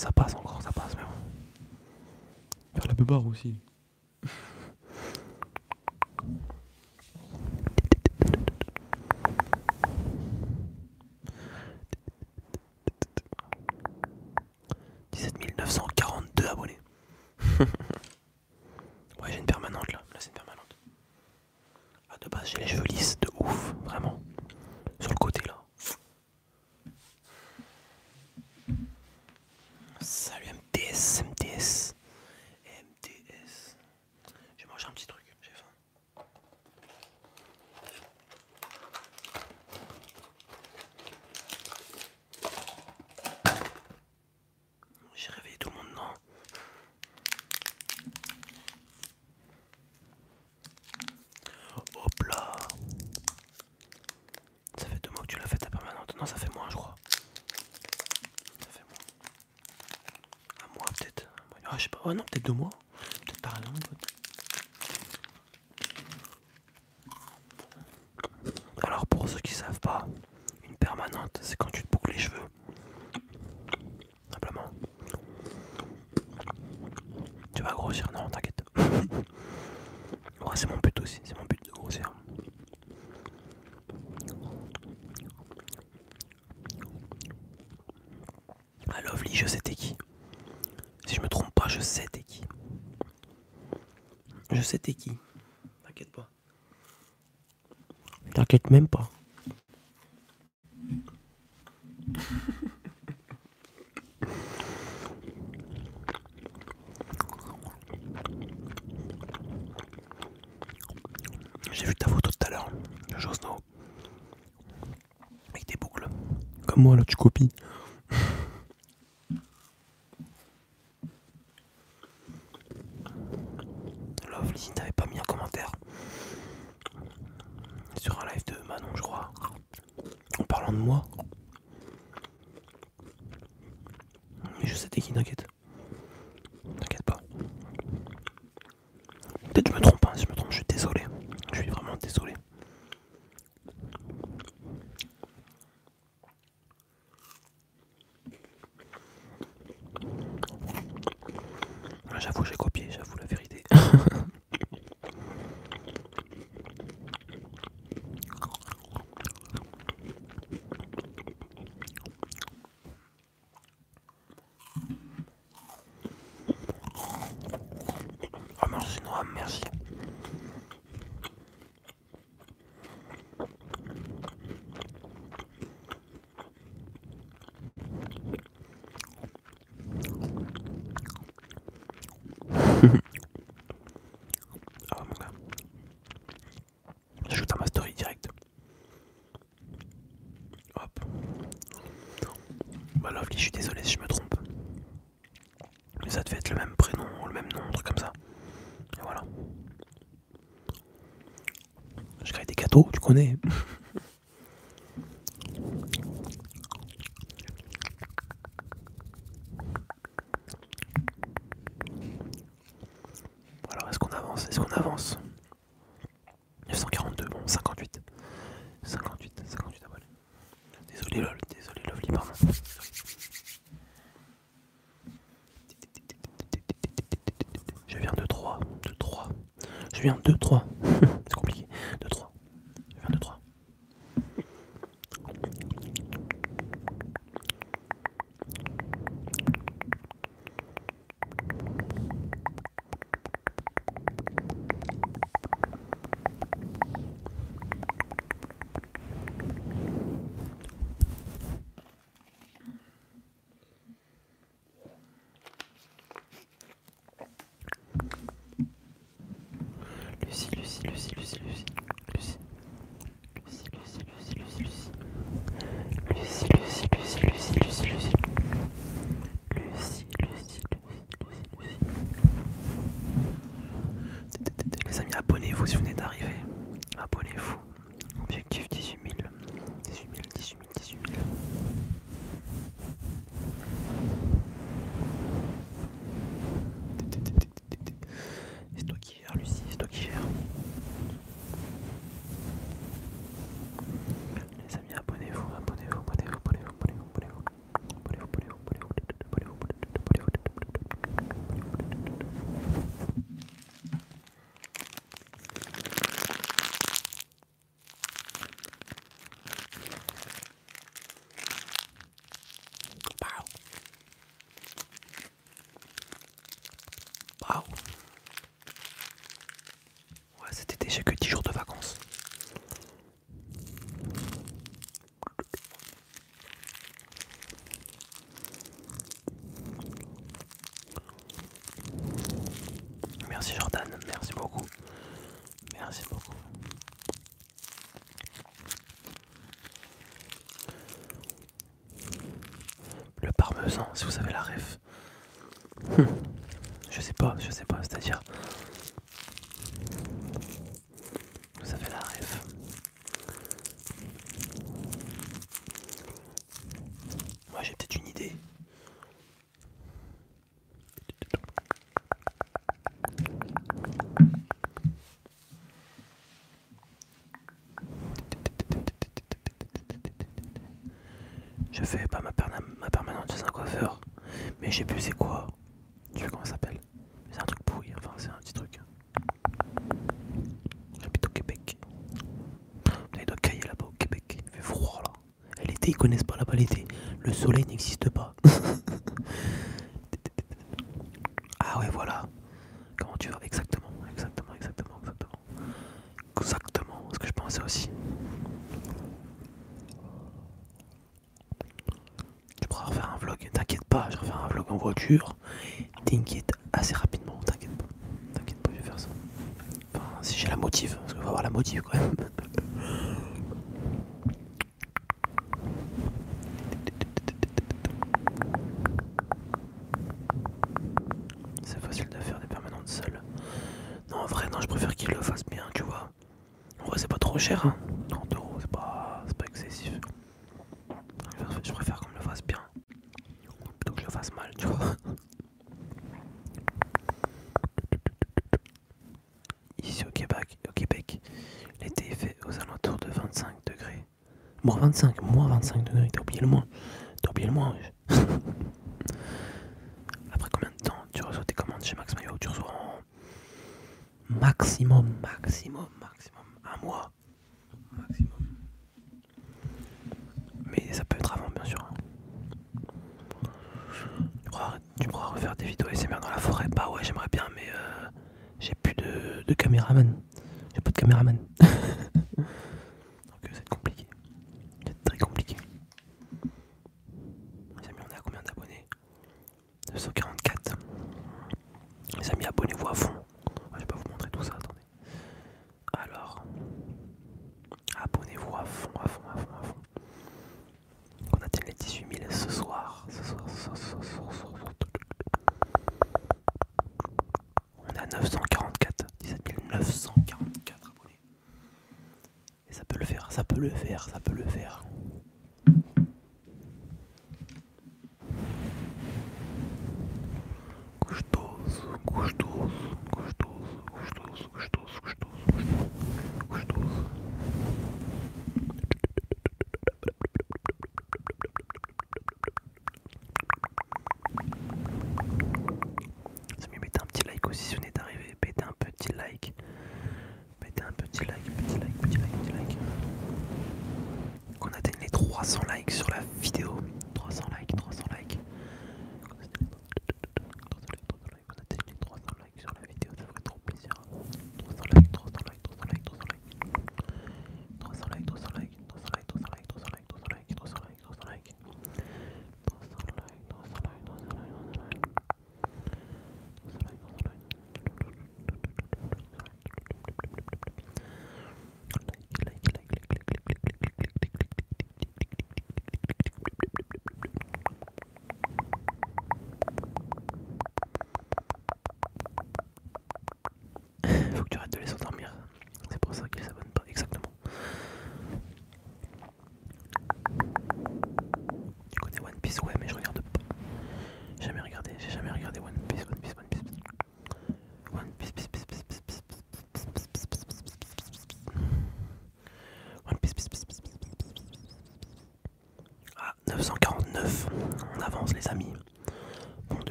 ça passe encore, ça passe, mais bon. Vers la beubare aussi. je sais pas, oh non, peut-être deux mois, peut-être par an. Alors pour ceux qui savent pas, une permanente, c'est quand tu te boucles les cheveux. c'était qui. T'inquiète pas. T'inquiète même pas. (laughs) J'ai vu ta photo tout à l'heure, Josno. Avec des boucles. Comme moi là, tu copies. je suis désolé si je me trompe. Mais ça devait être le même prénom, le même nom, un truc comme ça. Et voilà. Je crée des gâteaux, tu connais. (laughs) si vous savez la ref. Hum. Je sais pas, je sais pas, c'est-à-dire Mais je sais plus c'est quoi. Tu sais comment ça s'appelle C'est un truc pourri, enfin c'est un petit truc. J'habite au Québec. Il doit cailler là-bas au Québec? Il fait froid là. L'été ils connaissent pas là-bas l'été. Le soleil n'existe pas. mal, tu vois. Ici au Québec, au Québec l'été fait aux alentours de 25 degrés. Moins 25, moins 25 degrés, t'as oublié le moins. T'as oublié le moins. (laughs) Après combien de temps tu reçois tes commandes chez Max Mayo? Tu reçois en maximum, maximum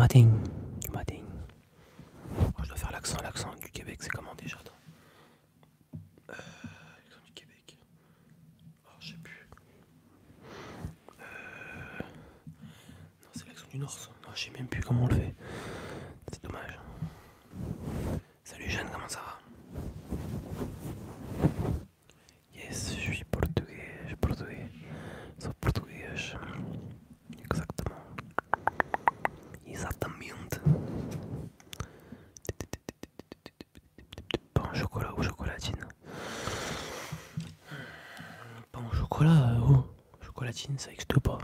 matin. Du matin. Oh, je dois faire l'accent, l'accent du Québec, c'est comment déjà euh, L'accent du Québec. Oh, je sais plus. Euh... Non, c'est l'accent du Nord, ça. Non, je sais même plus comment on le fait. latine, ça n'existe pas.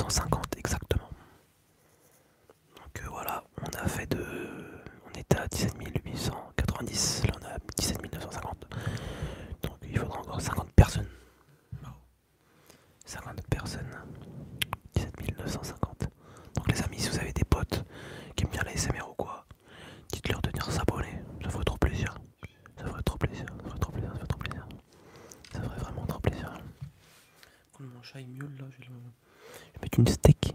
150 exactement. Donc euh, voilà, on a fait de. On était à 17890, là on a 17950. Donc il faudra encore 50 personnes. 50 personnes. 17950. Donc les amis, si vous avez des potes qui aiment bien la SMR ou quoi, dites-leur de venir s'abonner, ça ferait trop plaisir. Ça ferait trop plaisir, ça ferait trop plaisir, ça ferait trop plaisir. Ça ferait vraiment trop plaisir. Mon chat il miaule là, je vais le une steak.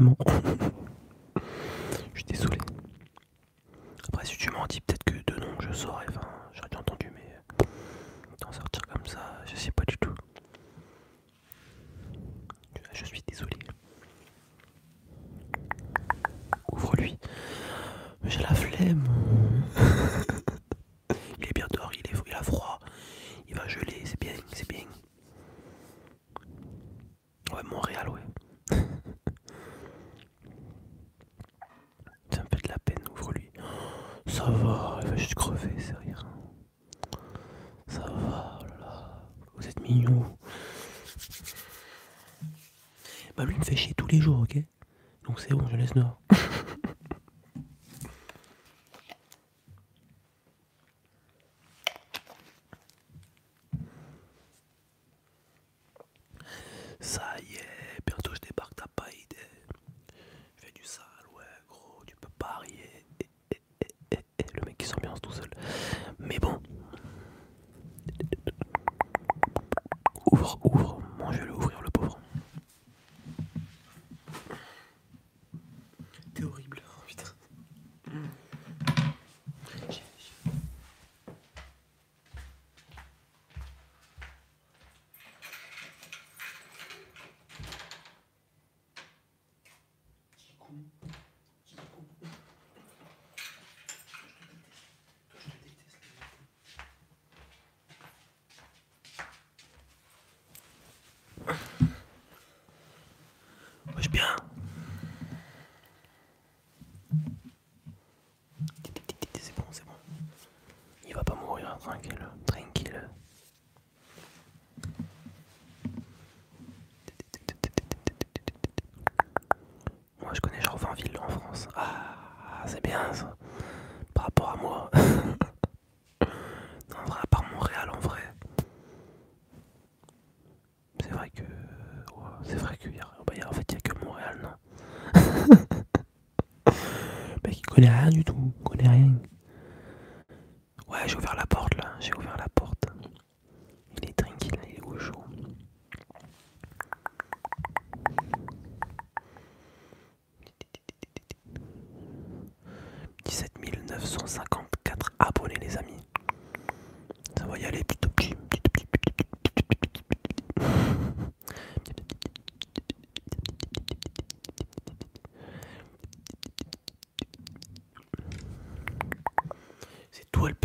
vraiment. tous les jours, ok? Donc c'est bon, je laisse dehors. Tranquille, tranquille. Moi je connais Jorvinville en France. Ah, ah, c'est bien ça. Par rapport à moi. (laughs) non, vrai, à part Montréal en vrai. C'est vrai que. C'est vrai qu'il y a. Bah, y a... En fait, il n'y a que Montréal, non Mais (laughs) bah, qui connaît rien du tout. connaît rien.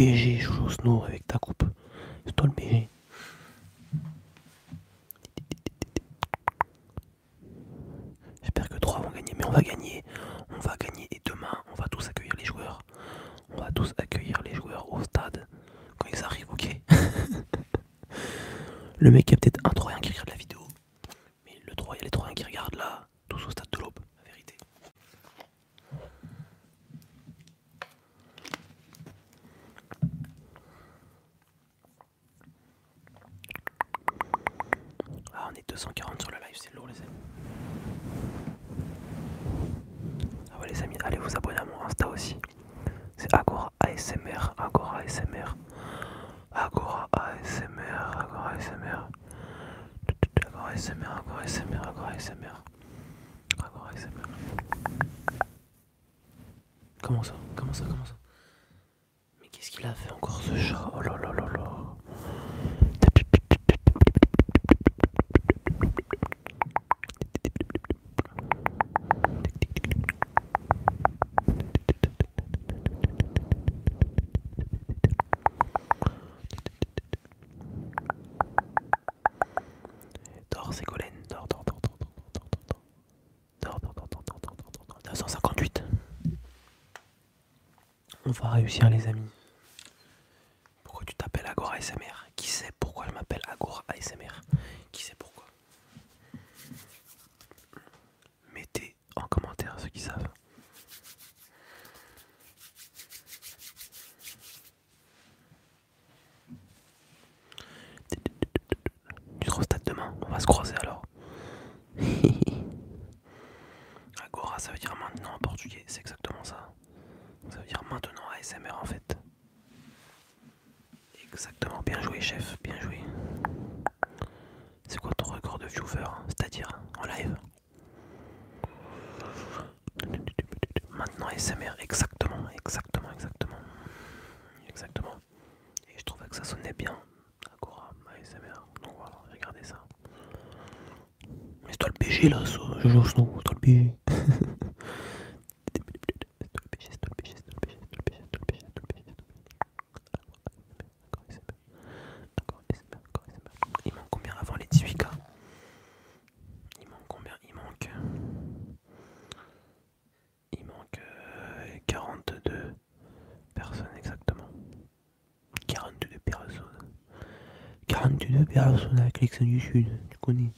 piégé, je joue snow réussir les amis. chef, bien joué. C'est quoi ton record de viewer C'est-à-dire en live? Maintenant SMR, exactement, exactement, exactement. Exactement. Et je trouvais que ça sonnait bien. Agora, ASMR. Donc voilà, regardez ça. Mais c'est toi le PG là, je joue au snow, c'est toi le PG. de personnes à la collection du Sud, tu connais.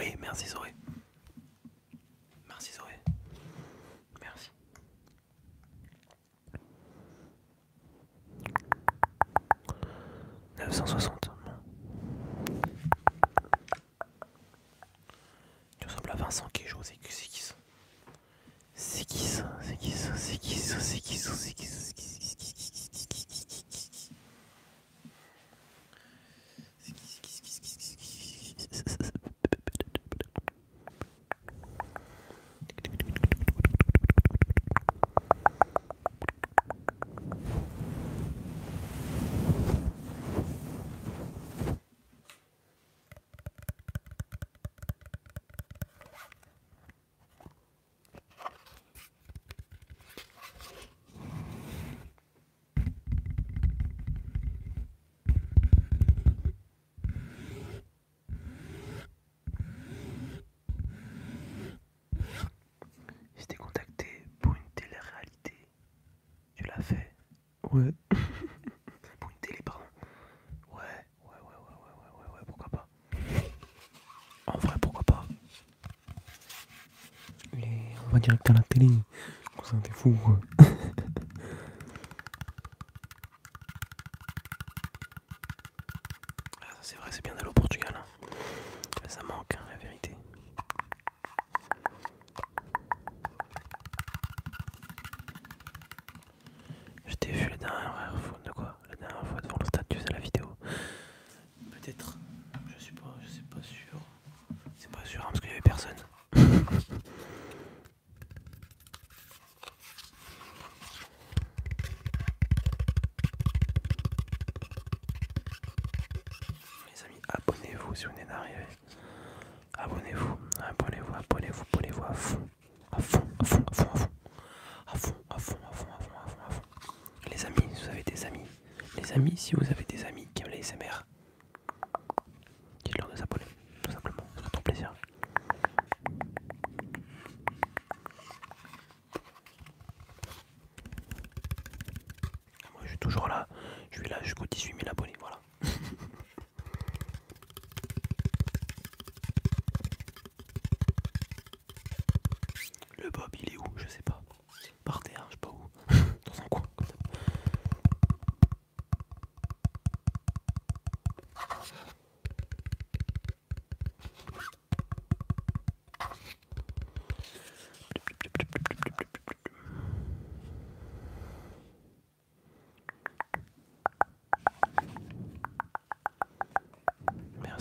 Oui, merci Zoé. caractérise. Je trouve ça un fou.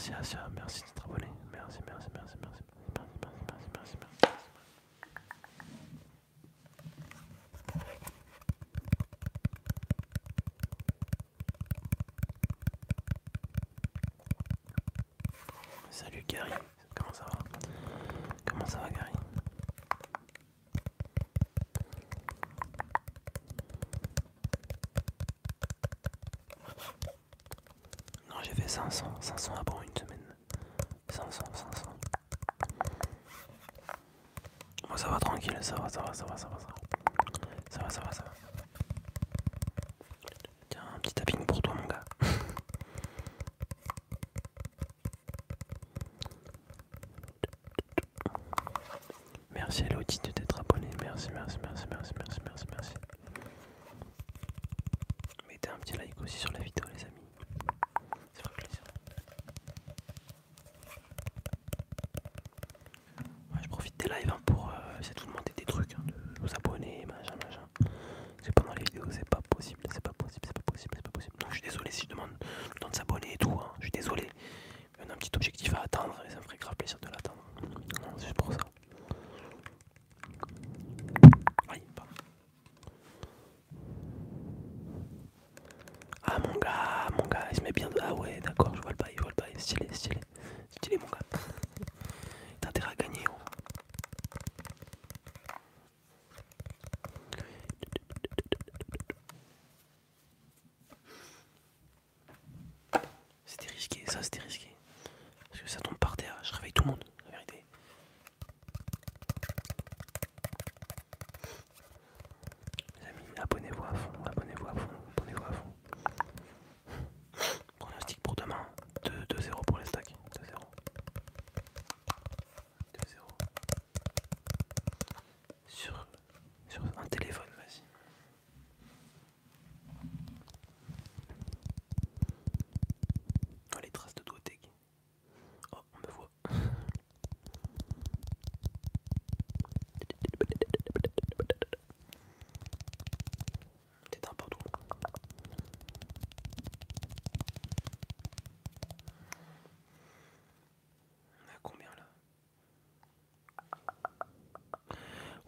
merci à merci d'être abonné. Merci, merci, merci, merci, merci, merci, merci, merci. Salut Gary, comment ça va? Comment ça va Gary? Non j'ai fait 500, 500 abonnés. 500, 500. Moi ça va tranquille, ça va, ça va, ça va, ça va, ça va, ça va, ça va, ça va.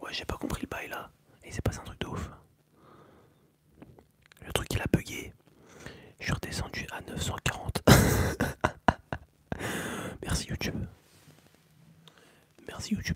Ouais, j'ai pas compris le bail là. Et il s'est passé un truc de ouf. Le truc, il a bugué. Je suis redescendu à 940. (laughs) Merci YouTube. Merci YouTube.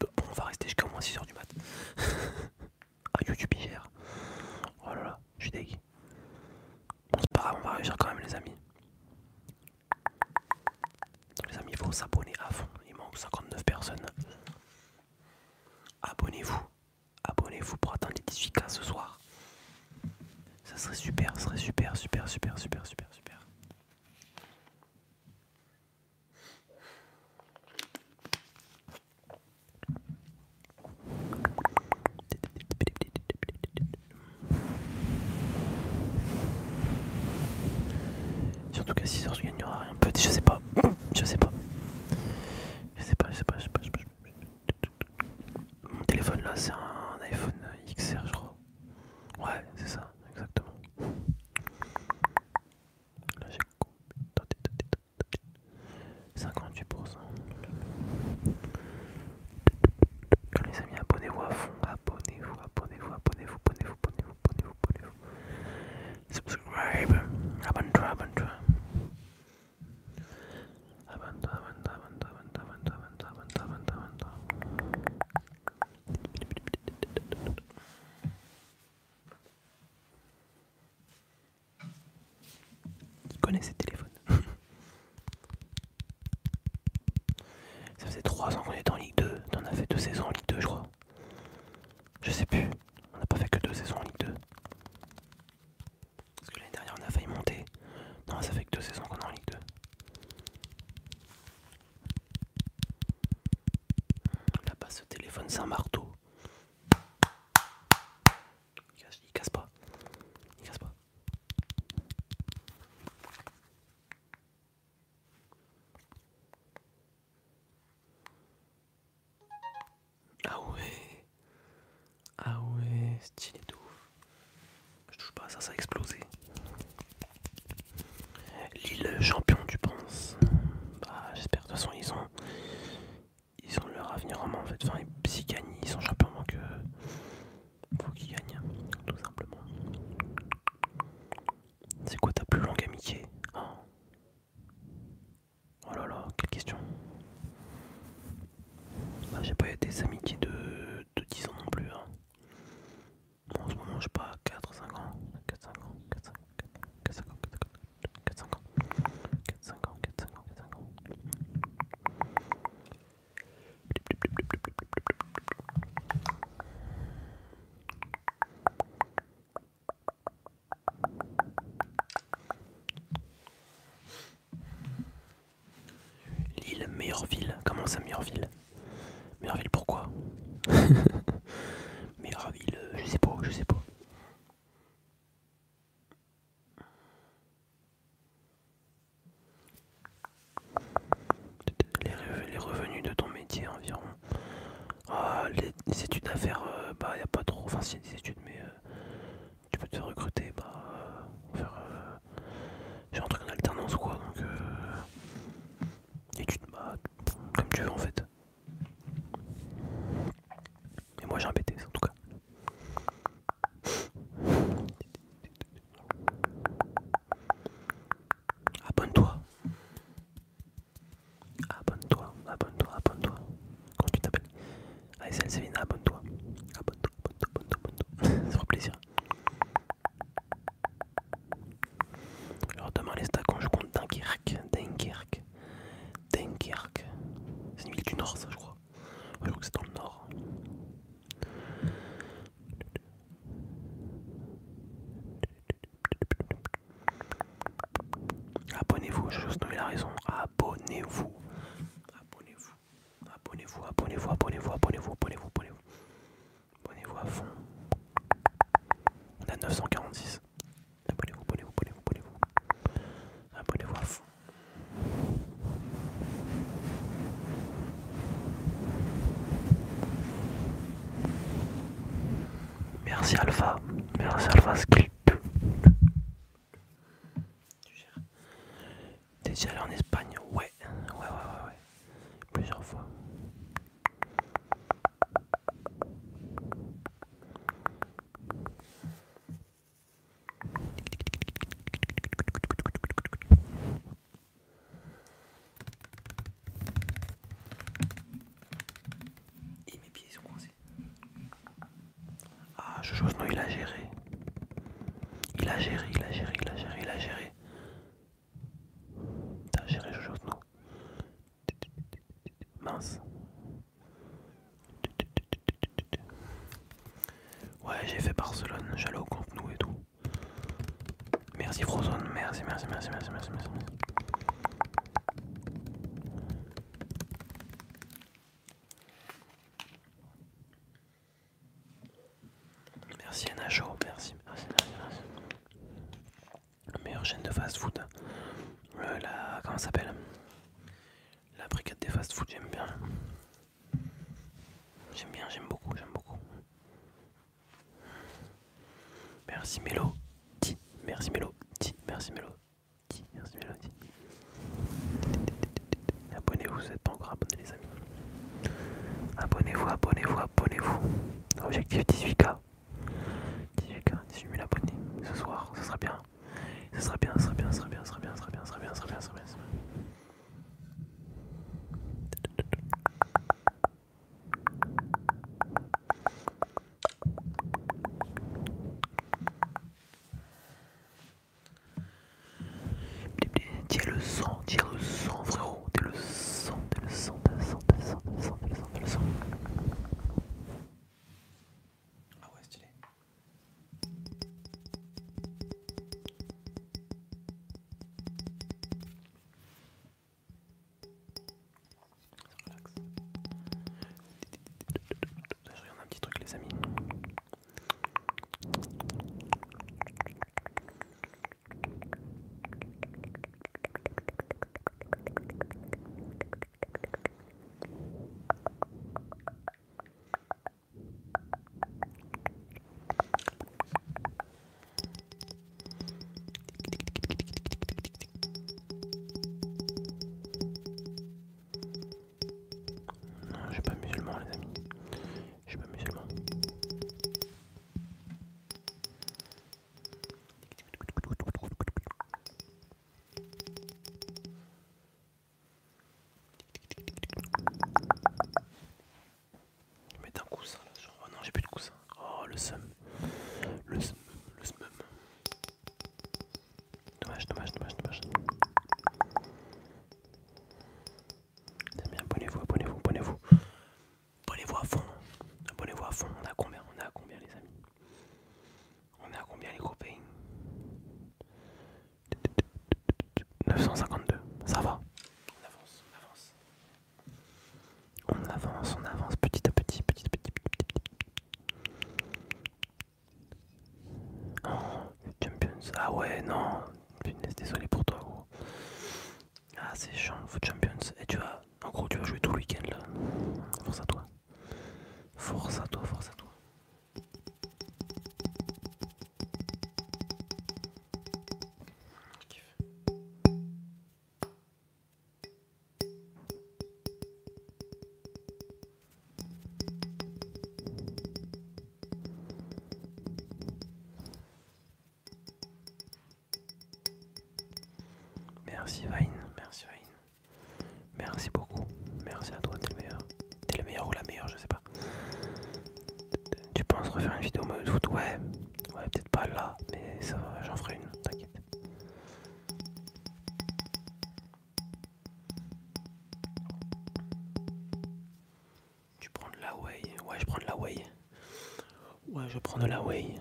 Stéphane Saint-Marteau. meilleure. Comment ça, meilleure Merci Alpha. Merci Alpha Jojo Snow il a géré. Il a géré, il a géré, il a géré, il a géré. bueno. je prends de la whey.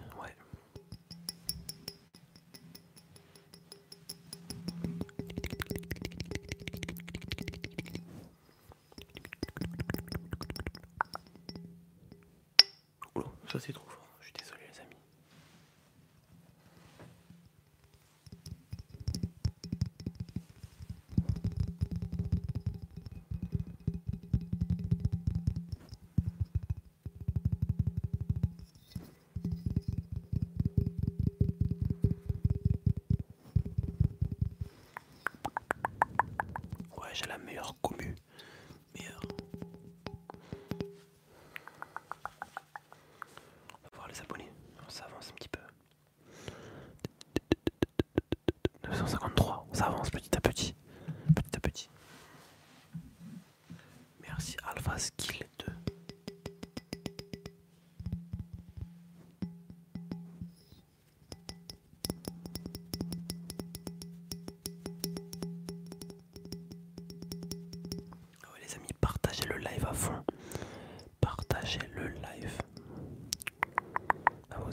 J'ai la meilleure commune.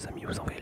amis, vous envoyez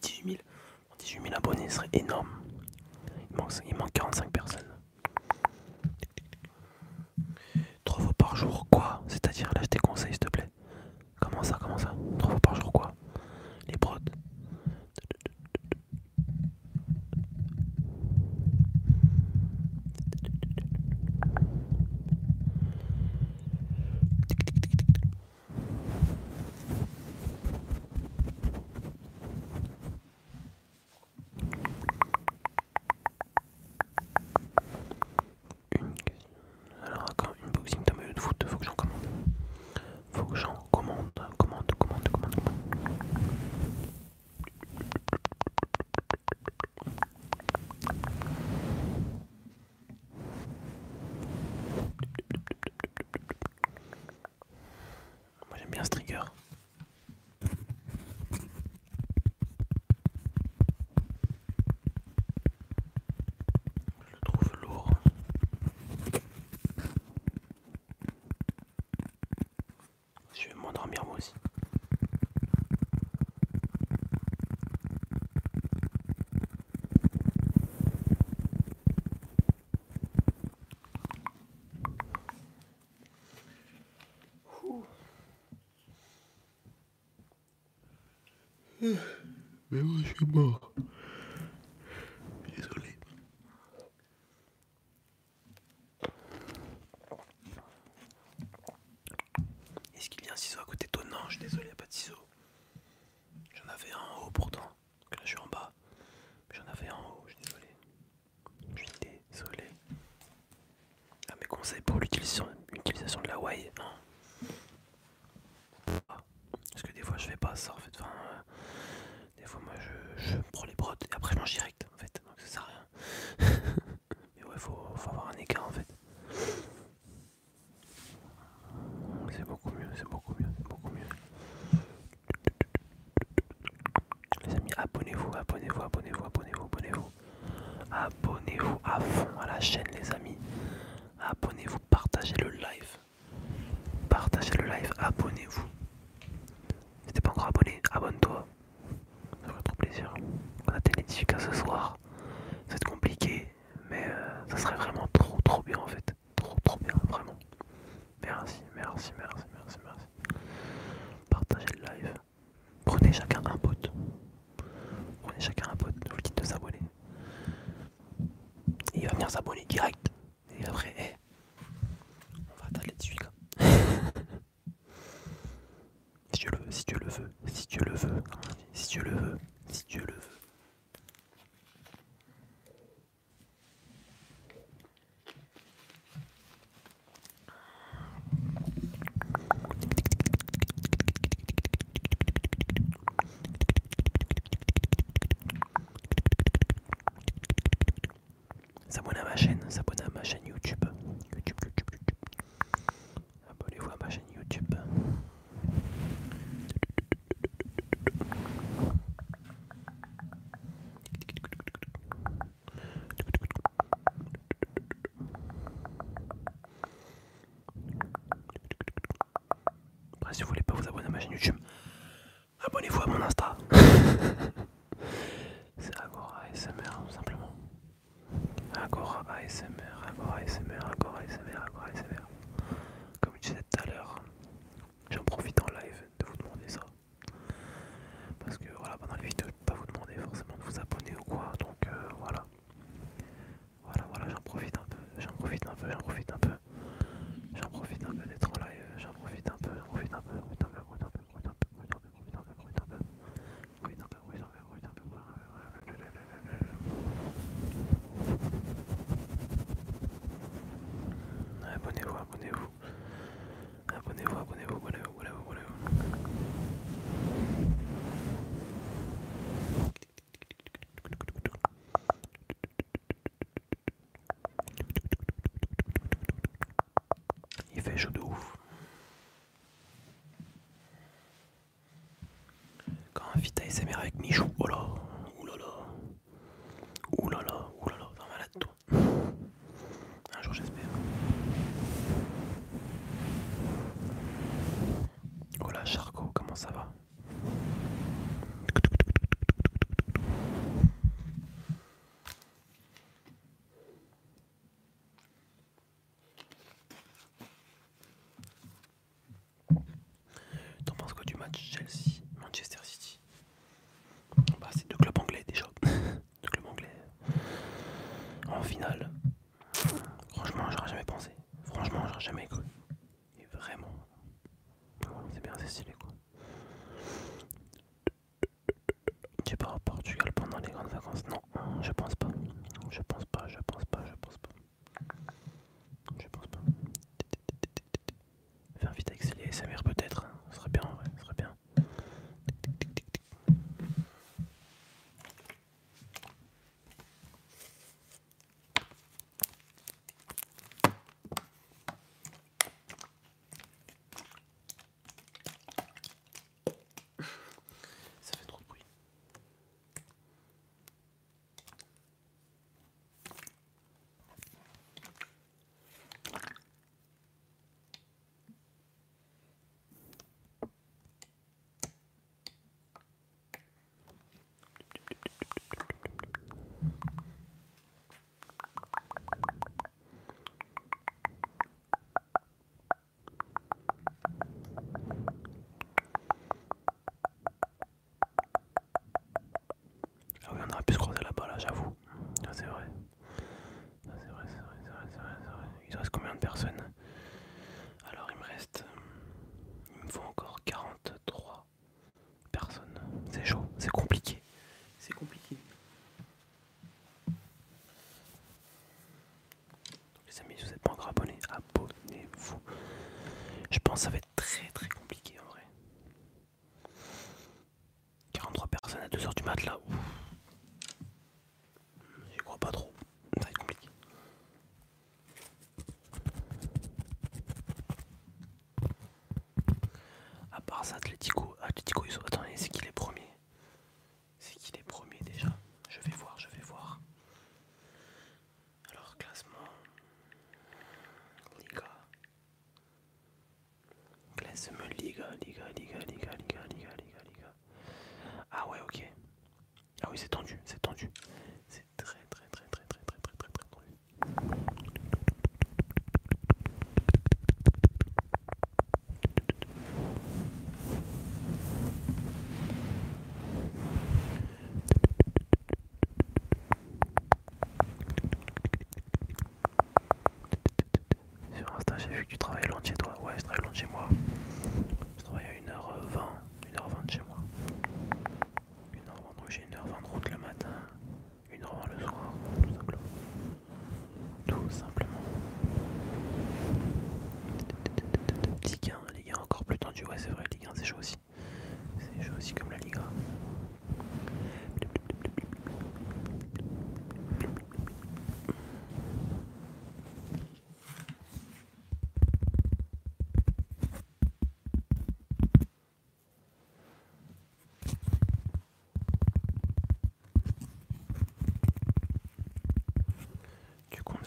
Eu acho. abonnez-vous, abonnez-vous, abonnez-vous, abonnez-vous, abonnez-vous, abonnez-vous à fond à la chaîne les amis. ça va être très très compliqué en vrai. 43 personnes à 2h du mat là. J'y crois pas trop. Ça va être compliqué. À part ça, Atletico. Atletico, ils sont. Attendez, c'est qui les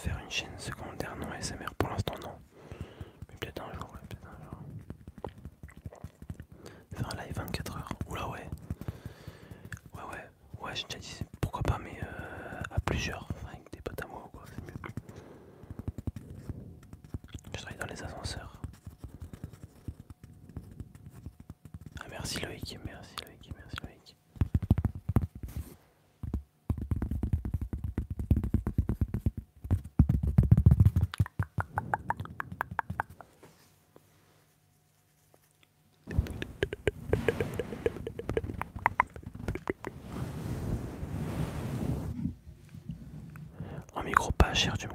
faire une chaîne secondaire non SMR agir du moins.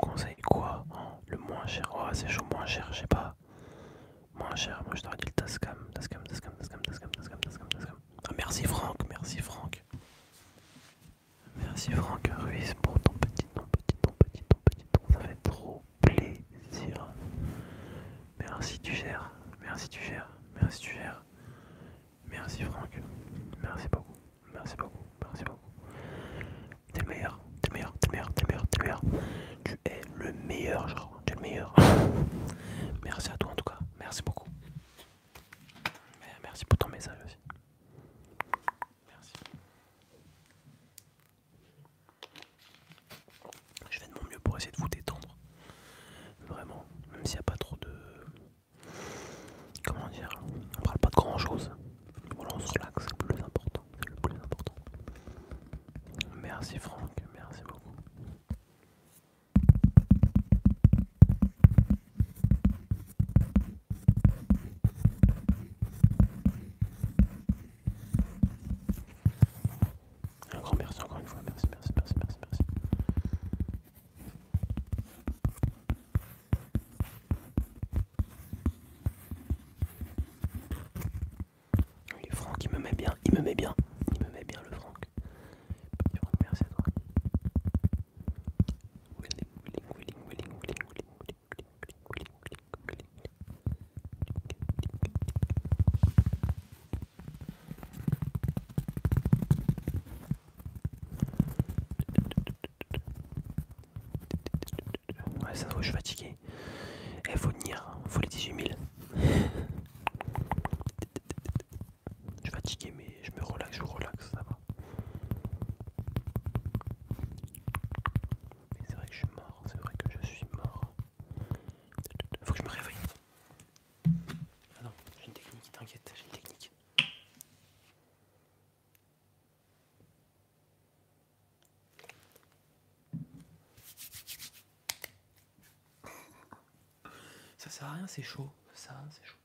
Ça sert à rien, c'est chaud. Ça, c'est chaud.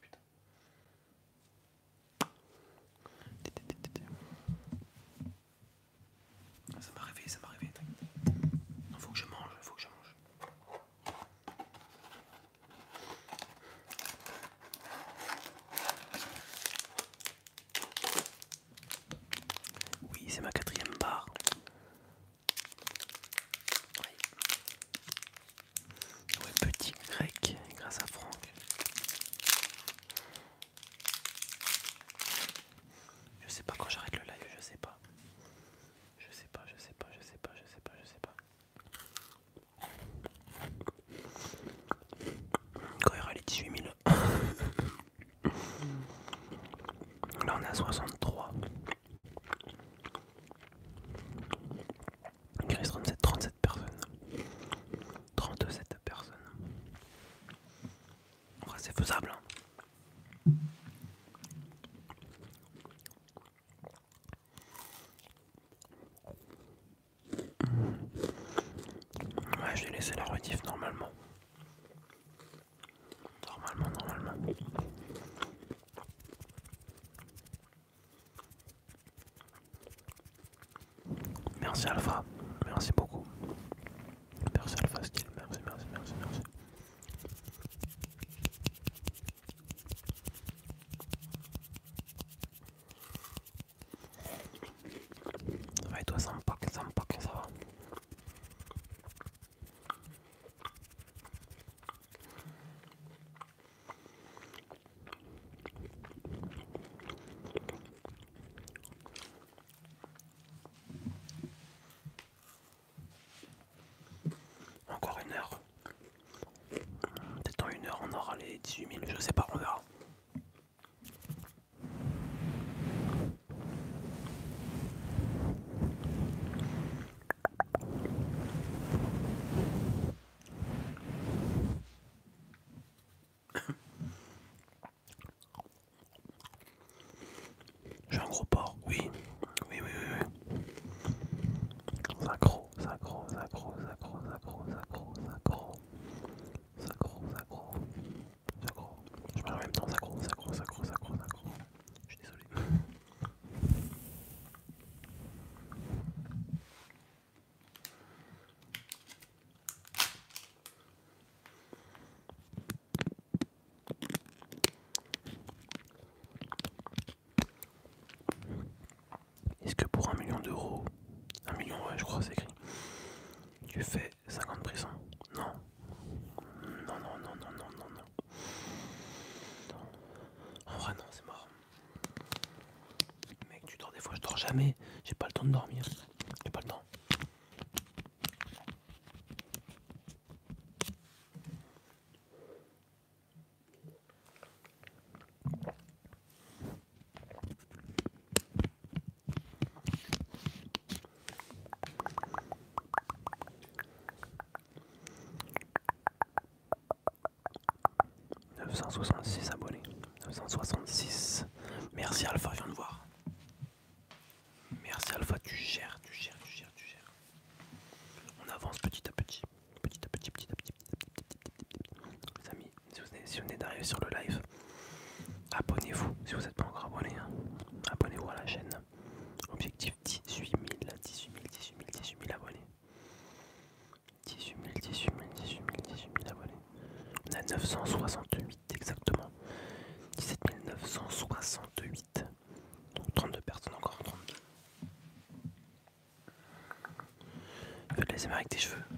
à 63. 37, 37 personnes. 37 personnes. Ouais, c'est faisable. Hein. Ouais, j'ai laissé la rediff normalement. yourself je sais pas, jamais. J'ai pas le temps de dormir. J'ai pas le temps. Neuf cent soixante-six abonnés. 966. Merci Alpha, viens de voir. ASMR avec tes cheveux.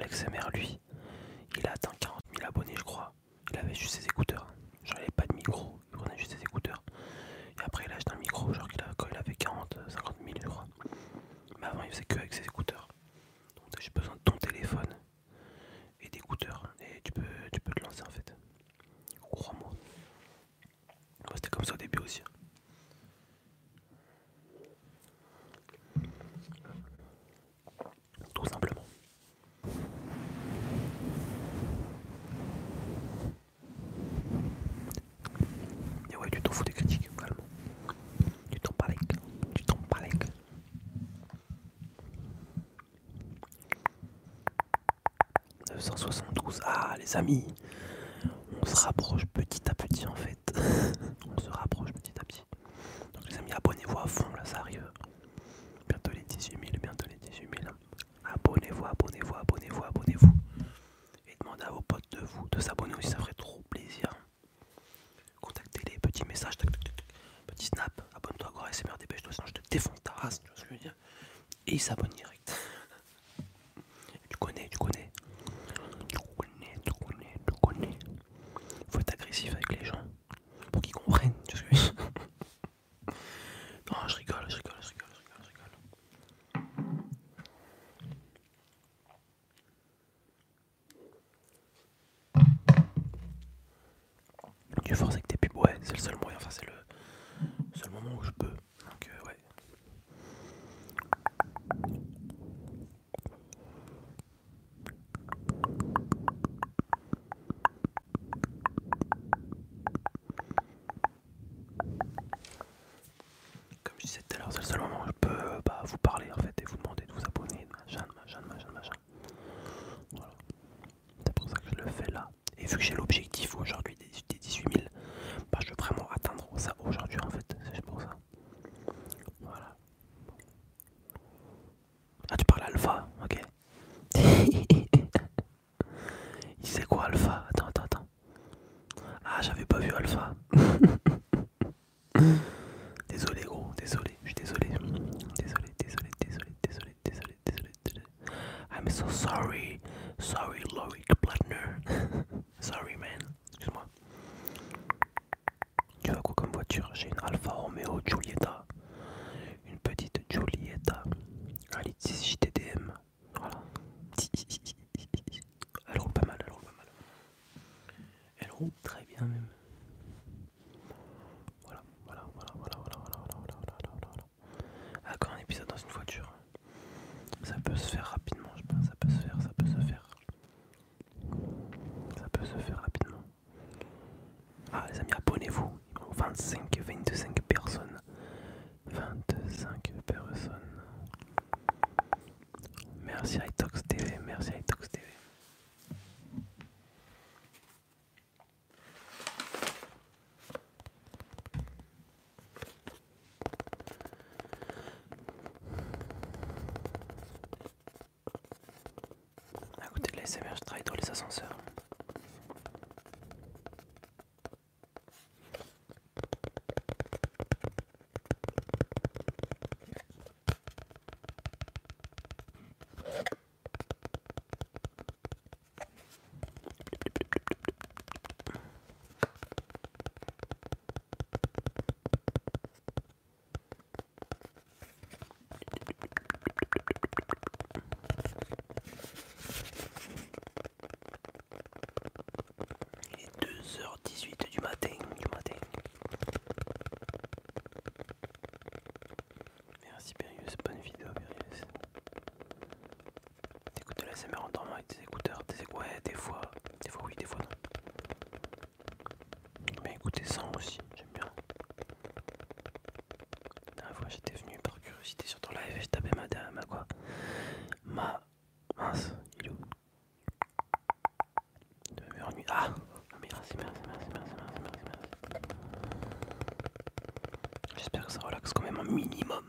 Alex MR, lui, il a atteint 40 000 abonnés, je crois. Il avait juste ses écouteurs. Genre, il avait pas de micro, il prenait juste ses écouteurs. Et après, il a acheté un micro, genre, quand il avait 40, 50 000, je crois. Mais avant, il faisait que avec ses écouteurs. les amis. On se rapproche petit à petit en fait. (laughs) on se rapproche petit à petit. Donc les amis, abonnez-vous à fond, là ça arrive. Bientôt les 18 000, bientôt les 18 000. Abonnez-vous, abonnez-vous, abonnez-vous, abonnez-vous. Et demandez à vos potes de vous de s'abonner aussi, ça ferait trop plaisir. Contactez les petits messages, tac, tac, tac, petit snap, abonne-toi à SMR, dépêche-toi, sinon je te défonce ta race, tu vois ce que je veux dire. Et s'abonne je rigole. ASMR, je travaille dans les ascenseurs. ça relaxe quand même un minimum.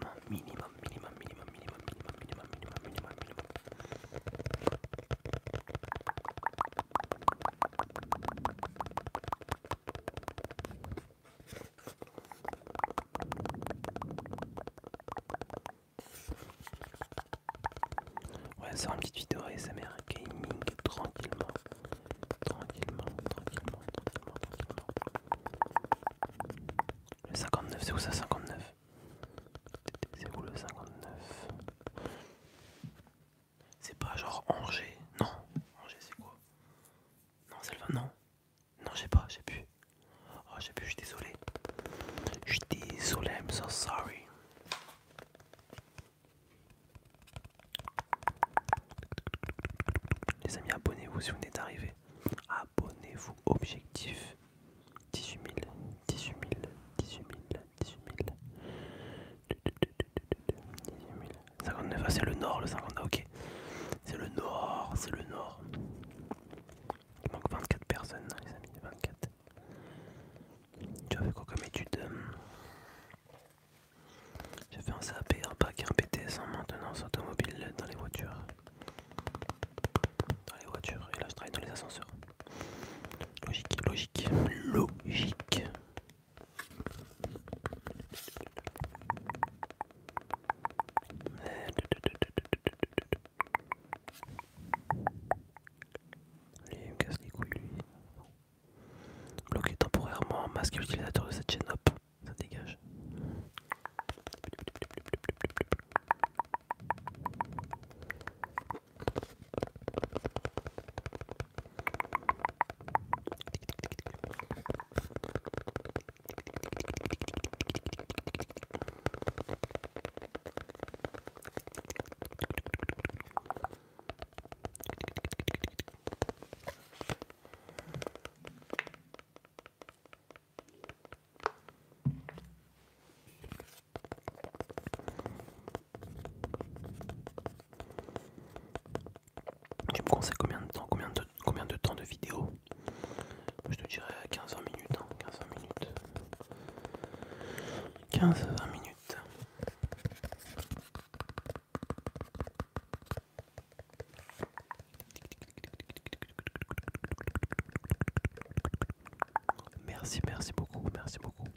les amis, abonnez-vous si vous n'êtes arrivé. Abonnez-vous, objectif podcast, capitalisateur de cette chaîne. 15 à 20 minutes. Merci, merci beaucoup, merci beaucoup.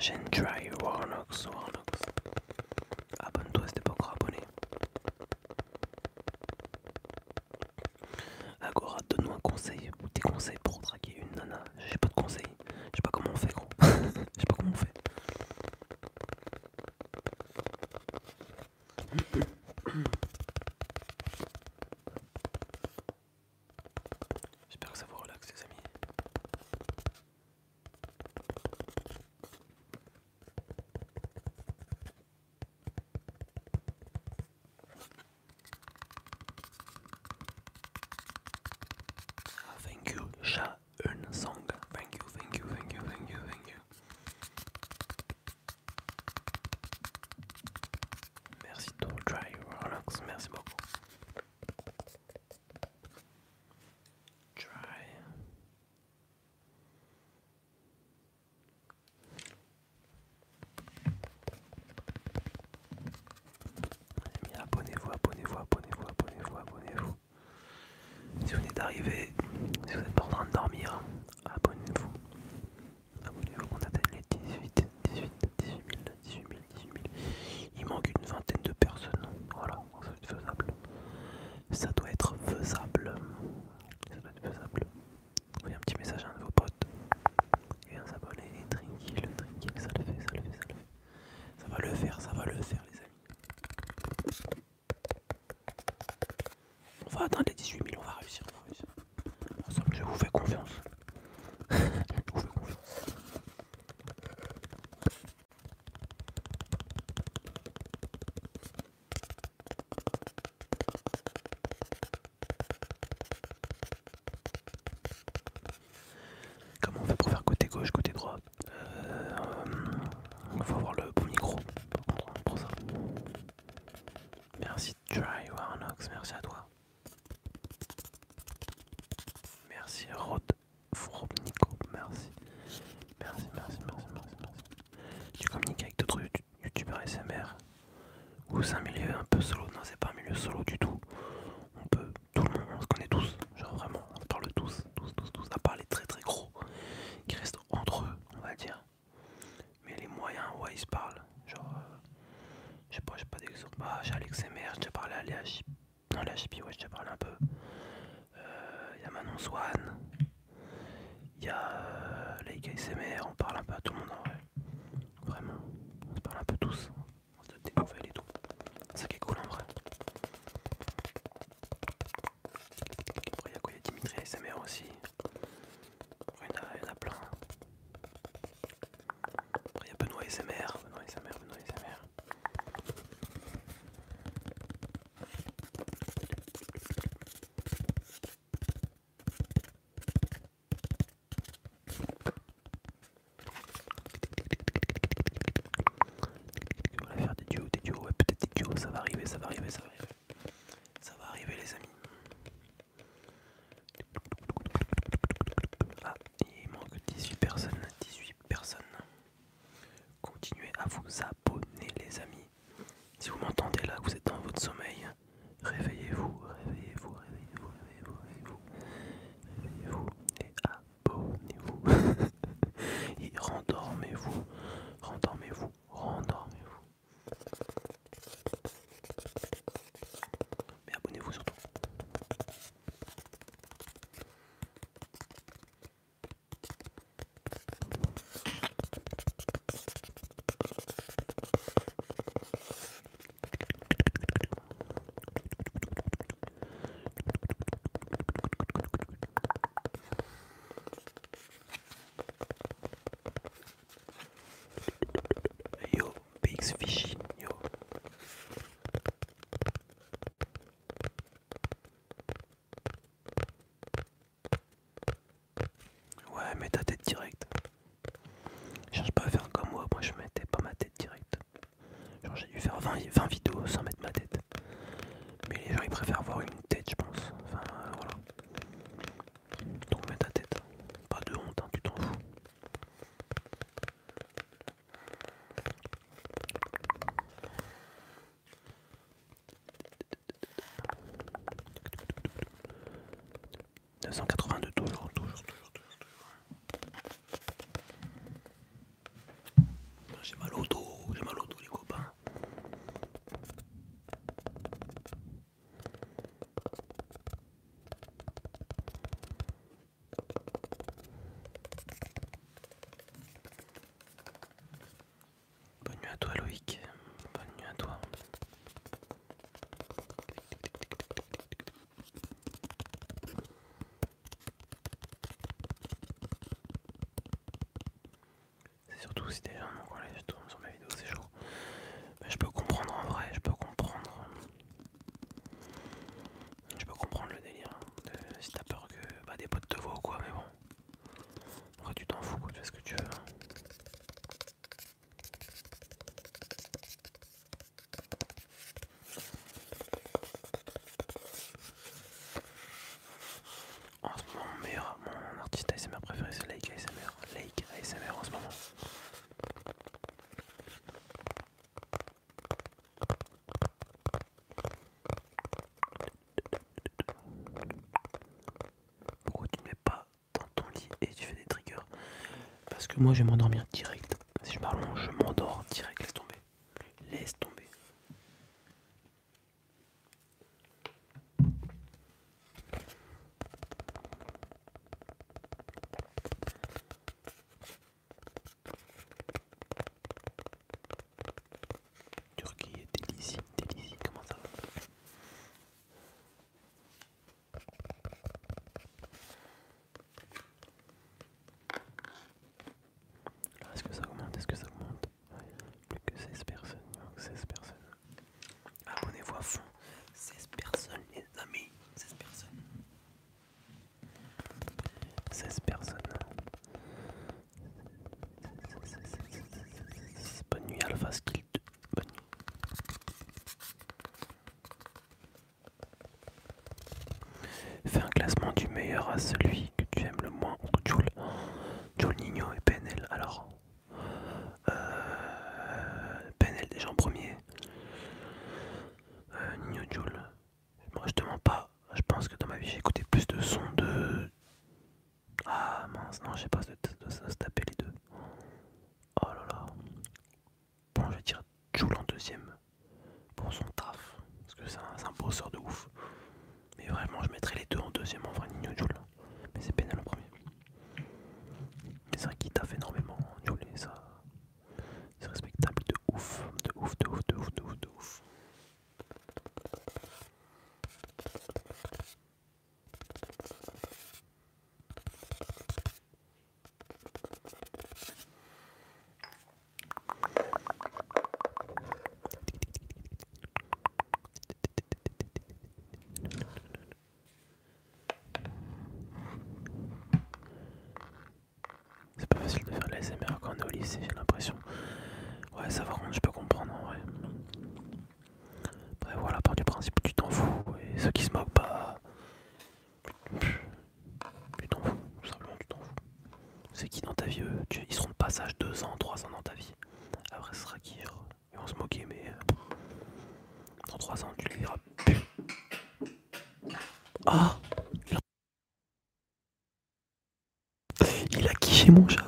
la chaîne Try Warnox. Warnox. Abonne-toi si t'es pas encore abonné. Agora, donne-moi un conseil. arrivé coussin milieu. aussi. Il y en a, plein. Il y a Benoît et ses mères. Benoît et sa mère, Benoît et sa mère. On va faire des duos, des duos, ouais peut-être des duos, ça va arriver, ça va arriver, ça va vous up. Vichy, yo. Ouais, mets ta tête directe. Cherche pas à faire comme moi, moi je mettais pas ma tête directe. Genre j'ai dû faire 20, 20 vidéos sans mettre ma tête. Mais les gens ils préfèrent voir une tête, je pense. Enfin euh, voilà. Donc mets ta tête. Pas de honte, hein, tu t'en fous. « 982 toujours, toujours, toujours, toujours, toujours. J'ai mal au dos, j'ai mal au dos les copains. Bonne nuit à toi Loïc, bonne nuit à toi. C'est surtout si m'ont collé, je tourne sur ma vidéo, c'est chaud. Mais je peux comprendre en vrai, je peux comprendre. Je peux comprendre le délire. de- si t'as peur que bah, des potes te voient ou quoi, mais bon. En vrai, tu t'en fous, quoi, tu fais ce que tu veux. hein. En ce moment, mon meilleur, mon artiste ASMR préféré, c'est Lake ASMR. Lake ASMR en ce moment. Pourquoi tu ne mets pas dans ton lit et tu fais des triggers Que moi je vais m'endormir direct. Si je m'allonge, je m'endors direct. Laisse tomber. Laisse tomber. Turquie, délicie, délicie, comment ça va Alors, Est-ce que ça augmente Est-ce que ça augmente Plus que 16 personnes. non, 16 personnes. Abonnez-vous à fond. 16 personnes, les amis. 16 personnes. 16 personnes. Bonne nuit, Alpha Skill 2. Bonne nuit. Fais un classement du meilleur à celui que tu aimes le moins entre Joule, Joule Nino et PNL. Alors, euh, PNL déjà en premier. Euh, Nino Joule. Moi je te mens pas. Je pense que dans ma vie j'ai écouté plus de sons de. Ah mince, non, je sais pas de, de, de se taper les deux. Oh là là. Bon, je vais dire Joule en deuxième pour son taf. Parce que c'est un, c'est un bosseur de ouf. Mais vraiment, je mettrais les deux en deuxième en vrai, Nino Joule. Mais c'est Penel en premier. Mais c'est vrai qu'il taffe énormément, Joule, et ça. C'est respectable de ouf. De ouf, de ouf, de ouf, de ouf, de ouf. C'est pas de faire la SMR quand on est au lycée, j'ai l'impression. Ouais, ça va rendre, je peux comprendre en vrai. Après, voilà, part du principe tu t'en fous. Et ceux qui se moquent pas. Tu t'en fous, tout simplement, tu t'en fous. C'est qui dans ta vie eux? Ils seront de passage 2 ans, 3 ans dans ta vie. Après, ce sera qui genre, Ils vont se moquer, mais. dans 3 ans, tu les verras. Ah il a... quiché mon chat,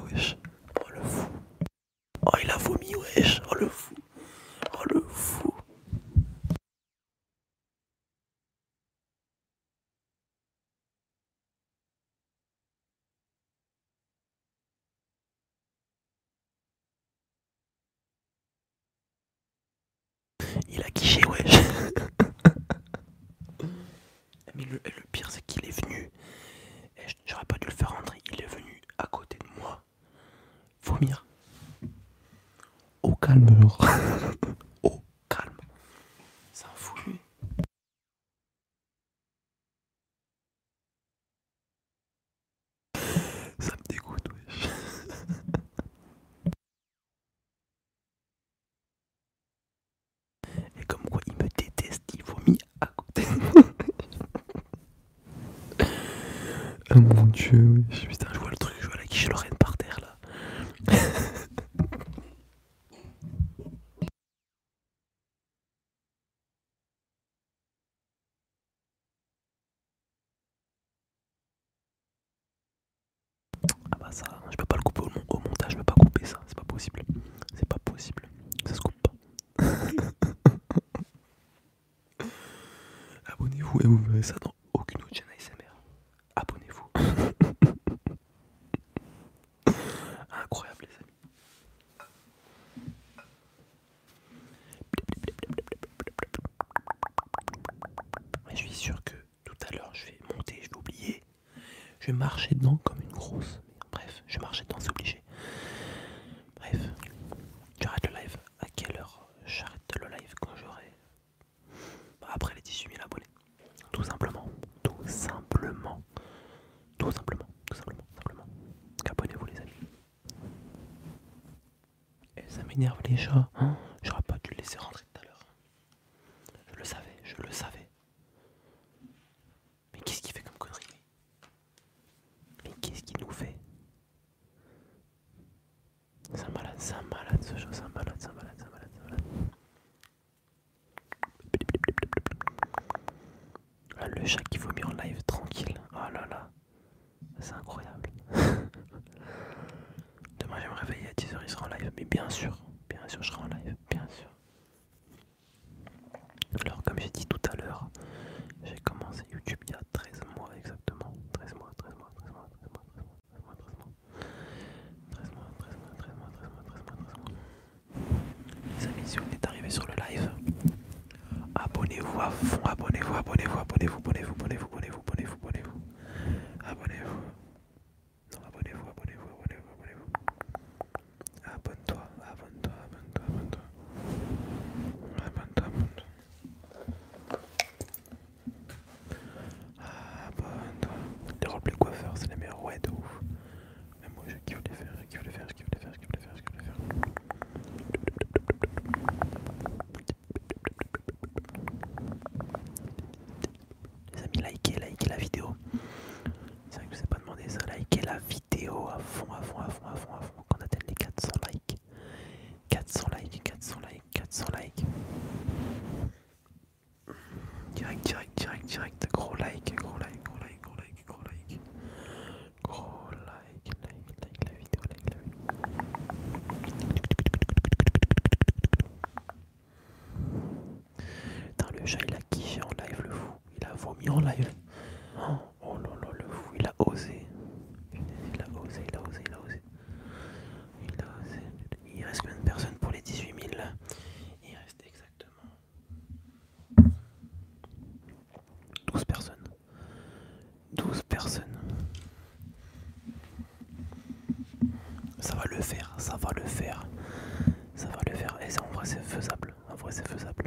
Dieu, oui. Putain, Je marchais dedans comme une grosse. abonnez-vous, abonnez-vous, abonnez-vous, abonnez-vous, abonnez-vous. ça va le faire. Ça va le faire. Et en vrai, c'est faisable. En vrai, c'est faisable.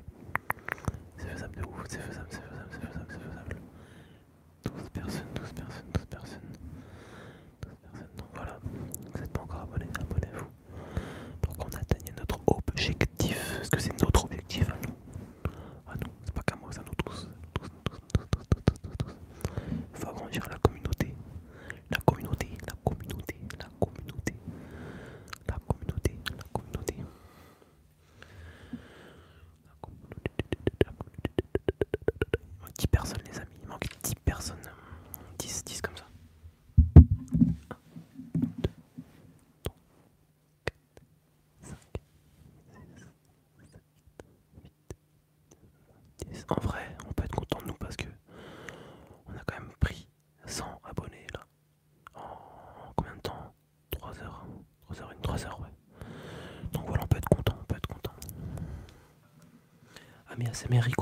C'est mérite.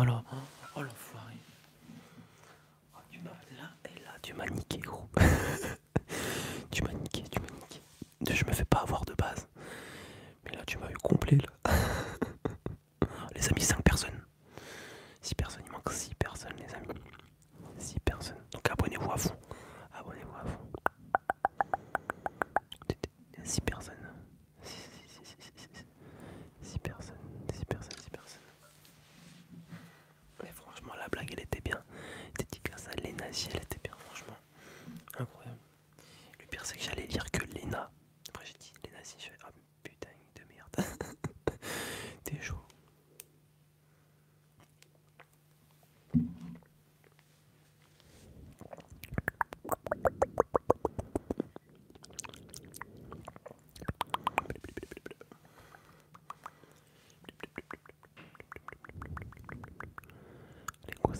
あら。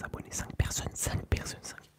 5 personnes, 5 personnes, 5.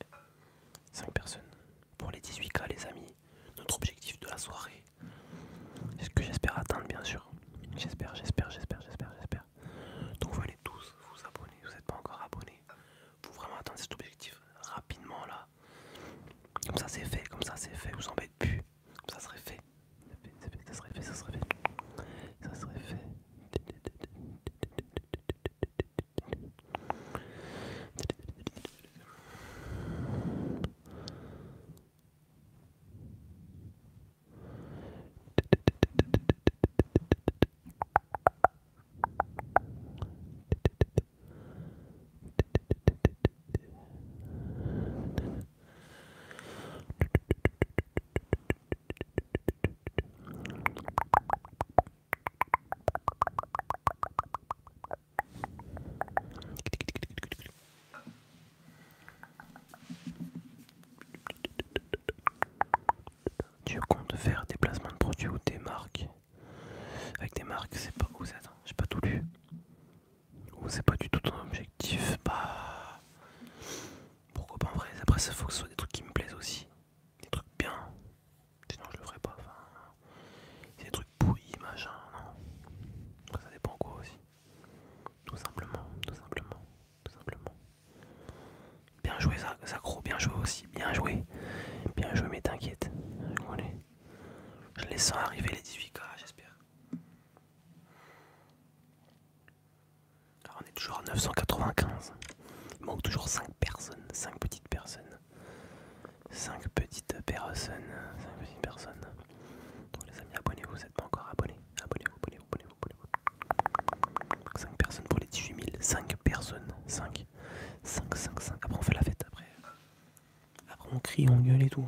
et tout.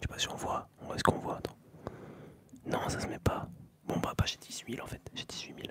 Je sais pas si on voit. Est-ce qu'on voit Attends. Non, ça se met pas. Bon, bah, bah j'ai 18 000 en fait. J'ai 18 000.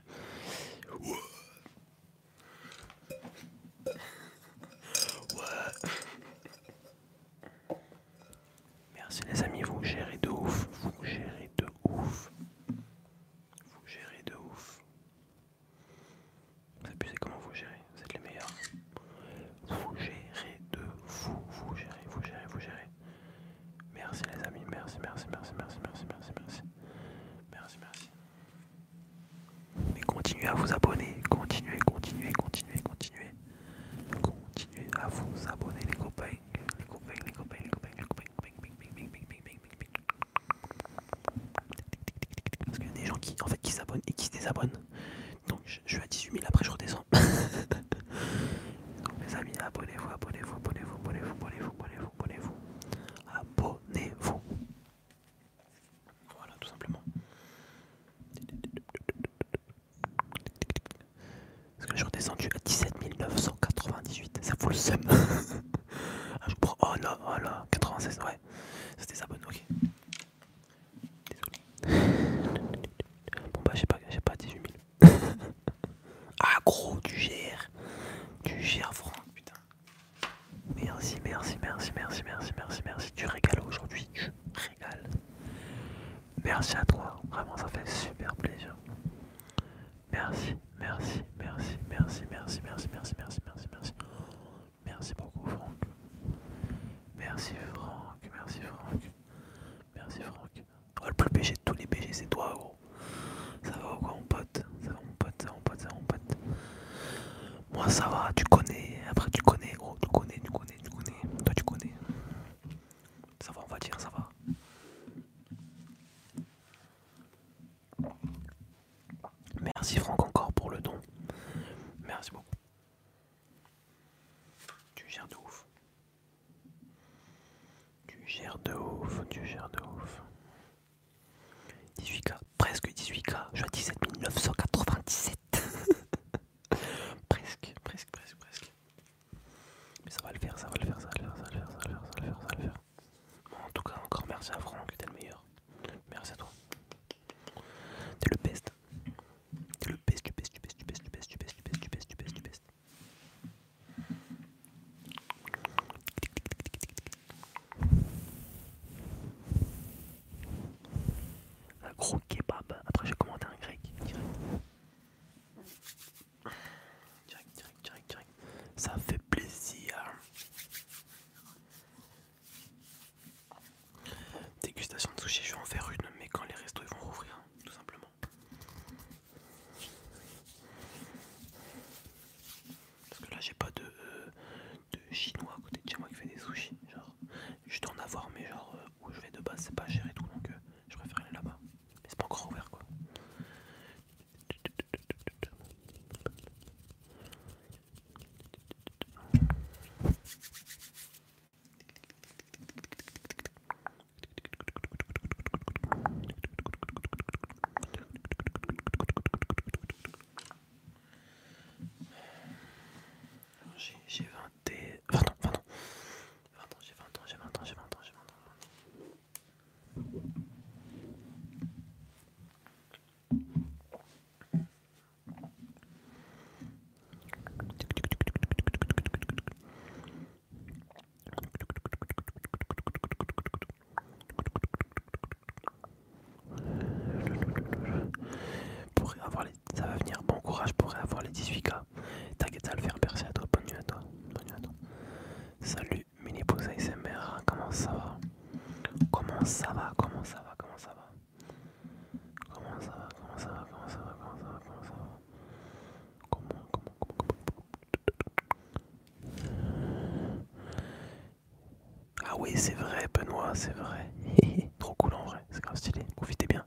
Benoît, c'est vrai. (laughs) Trop cool en vrai, c'est grave stylé. Profitez bien.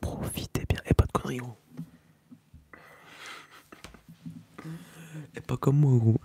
Profitez bien. Et pas de conneries, gros. Et pas comme moi, gros.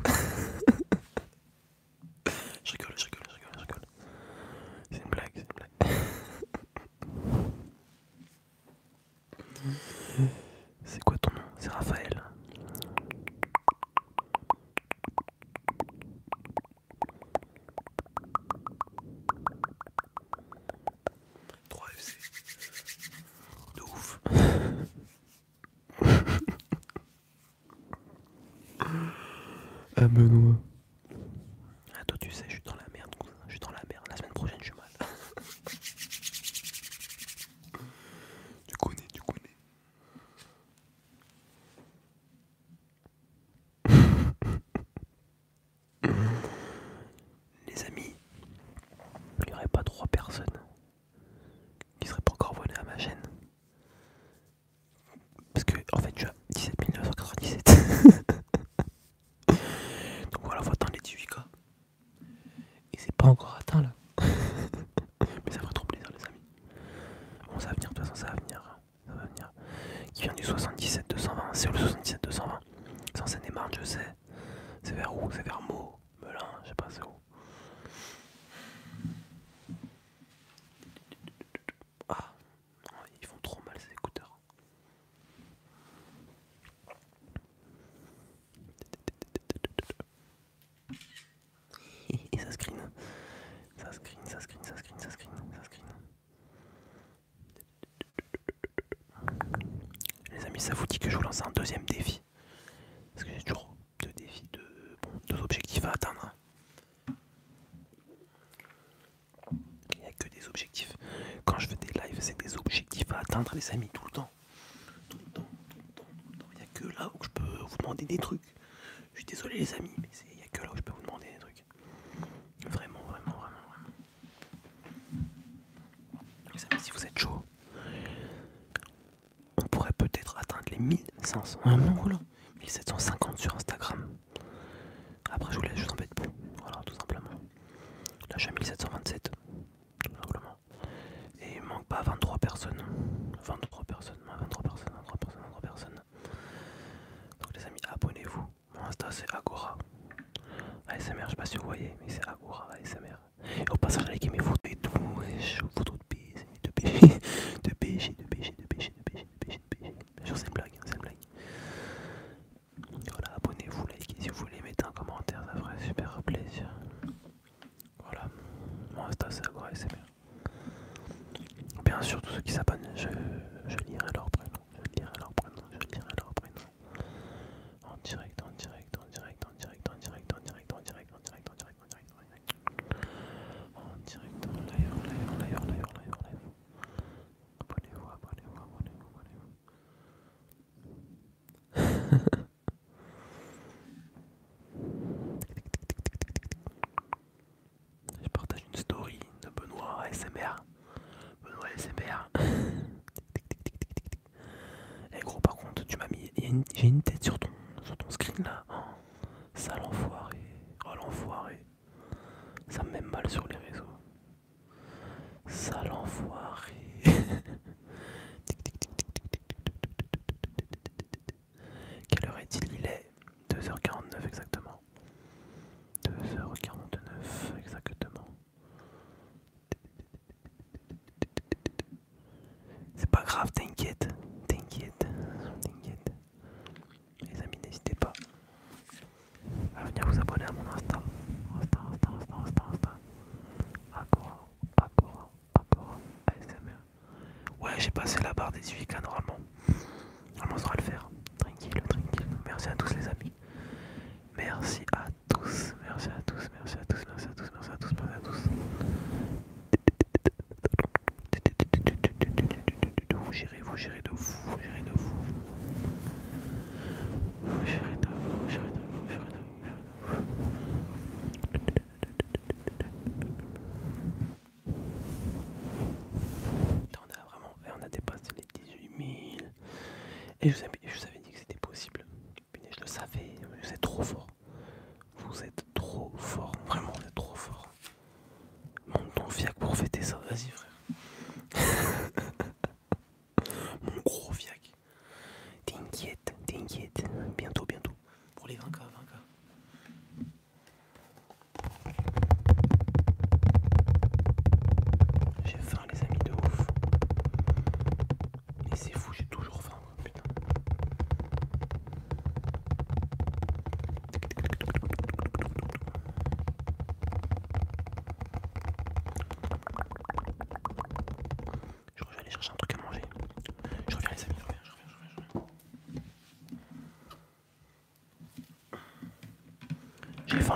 ça vous dit que je vous lance un deuxième défi. Parce que j'ai toujours deux défis, deux, bon, deux objectifs à atteindre. Il n'y a que des objectifs. Quand je fais des lives, c'est des objectifs à atteindre, les amis, tout le temps. Tout le temps, tout le temps, tout le temps. Il n'y a que là où je peux vous demander des trucs. 我懵糊了。celui qui a normalement. If, if,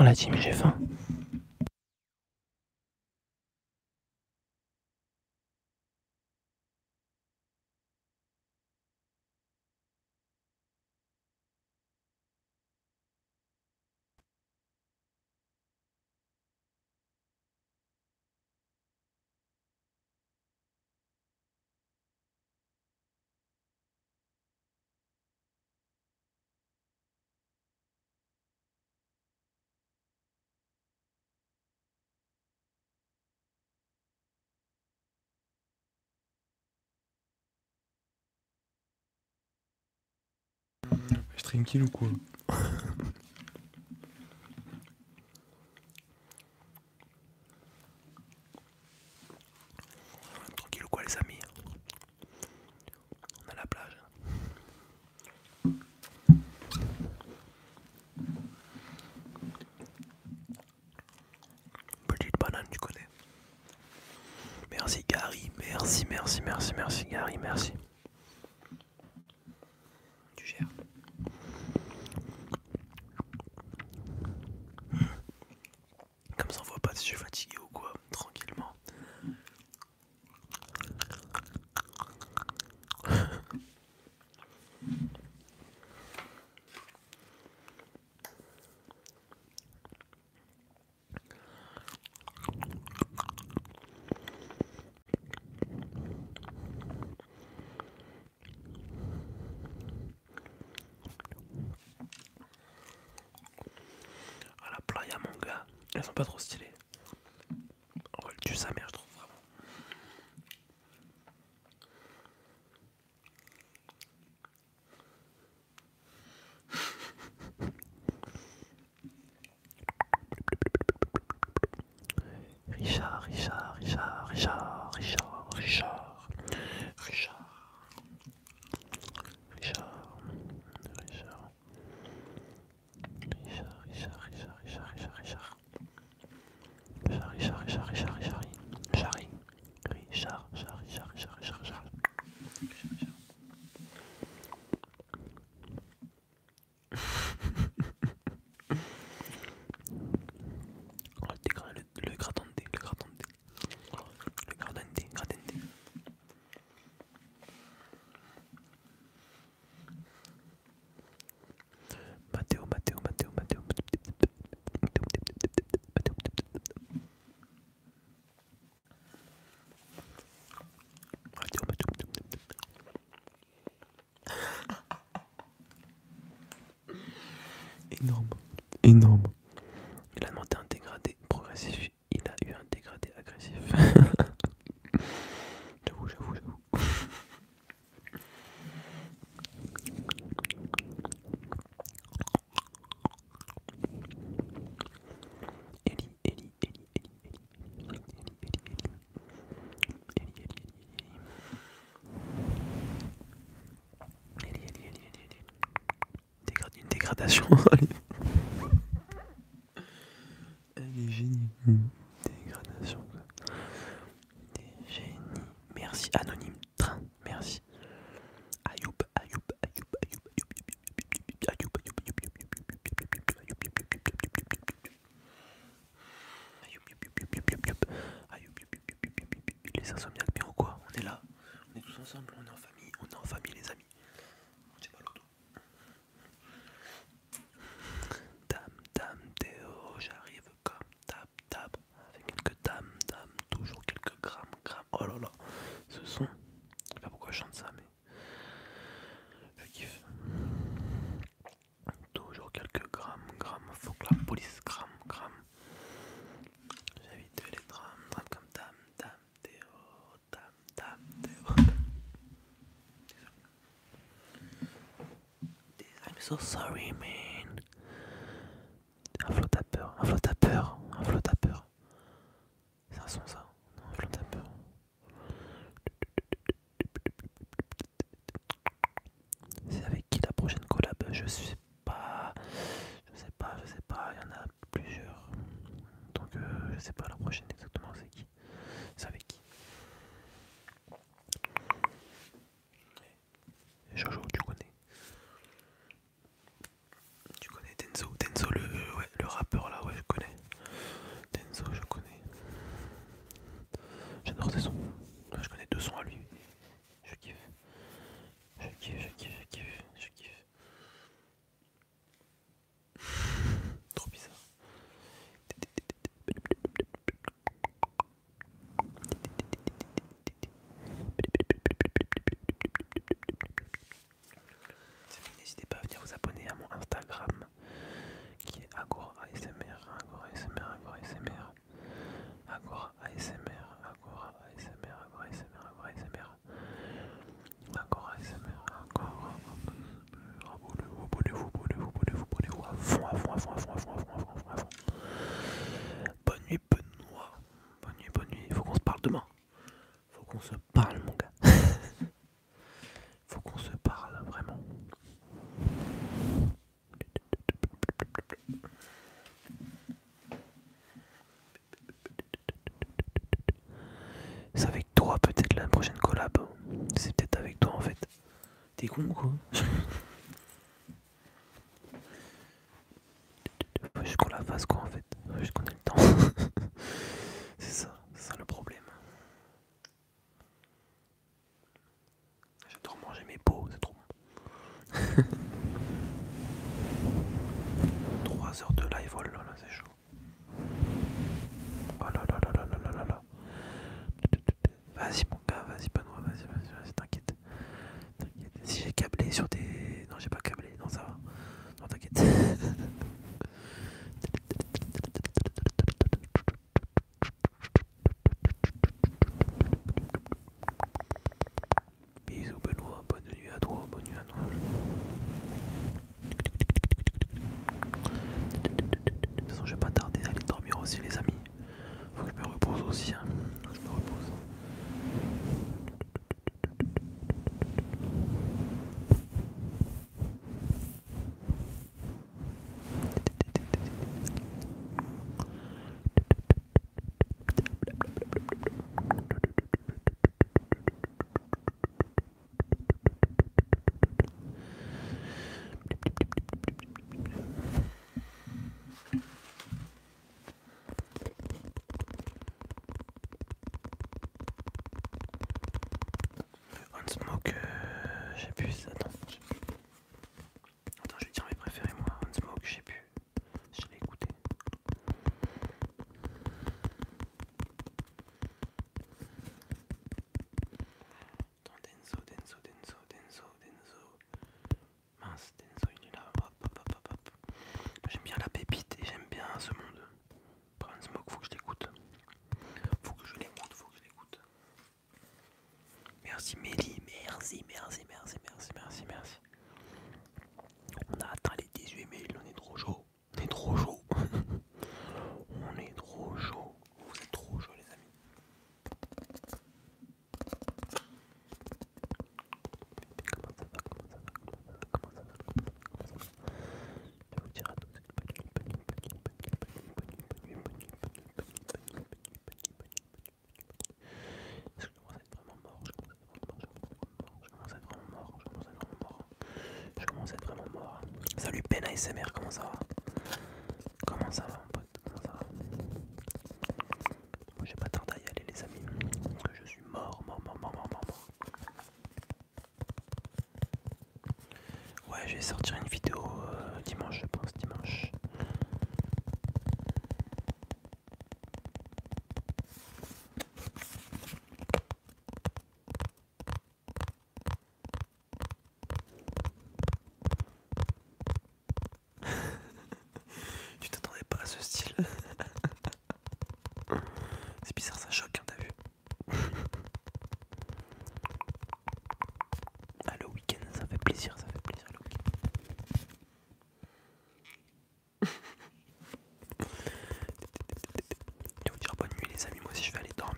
la team, j'ai faim. tranquille ou quoi. pas trop stylé. On va le tuer sa mère, énorme, énorme. Il a monté un dégradé progressif, il a eu un dégradé agressif. j'avoue, j'avoue, j'avoue. Ellie, Ellie, Ellie, so sorry, man. T'es con. ce monde. Salut Ben ASMR, comment ça va? si je vais aller dormir.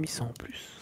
1800 en plus.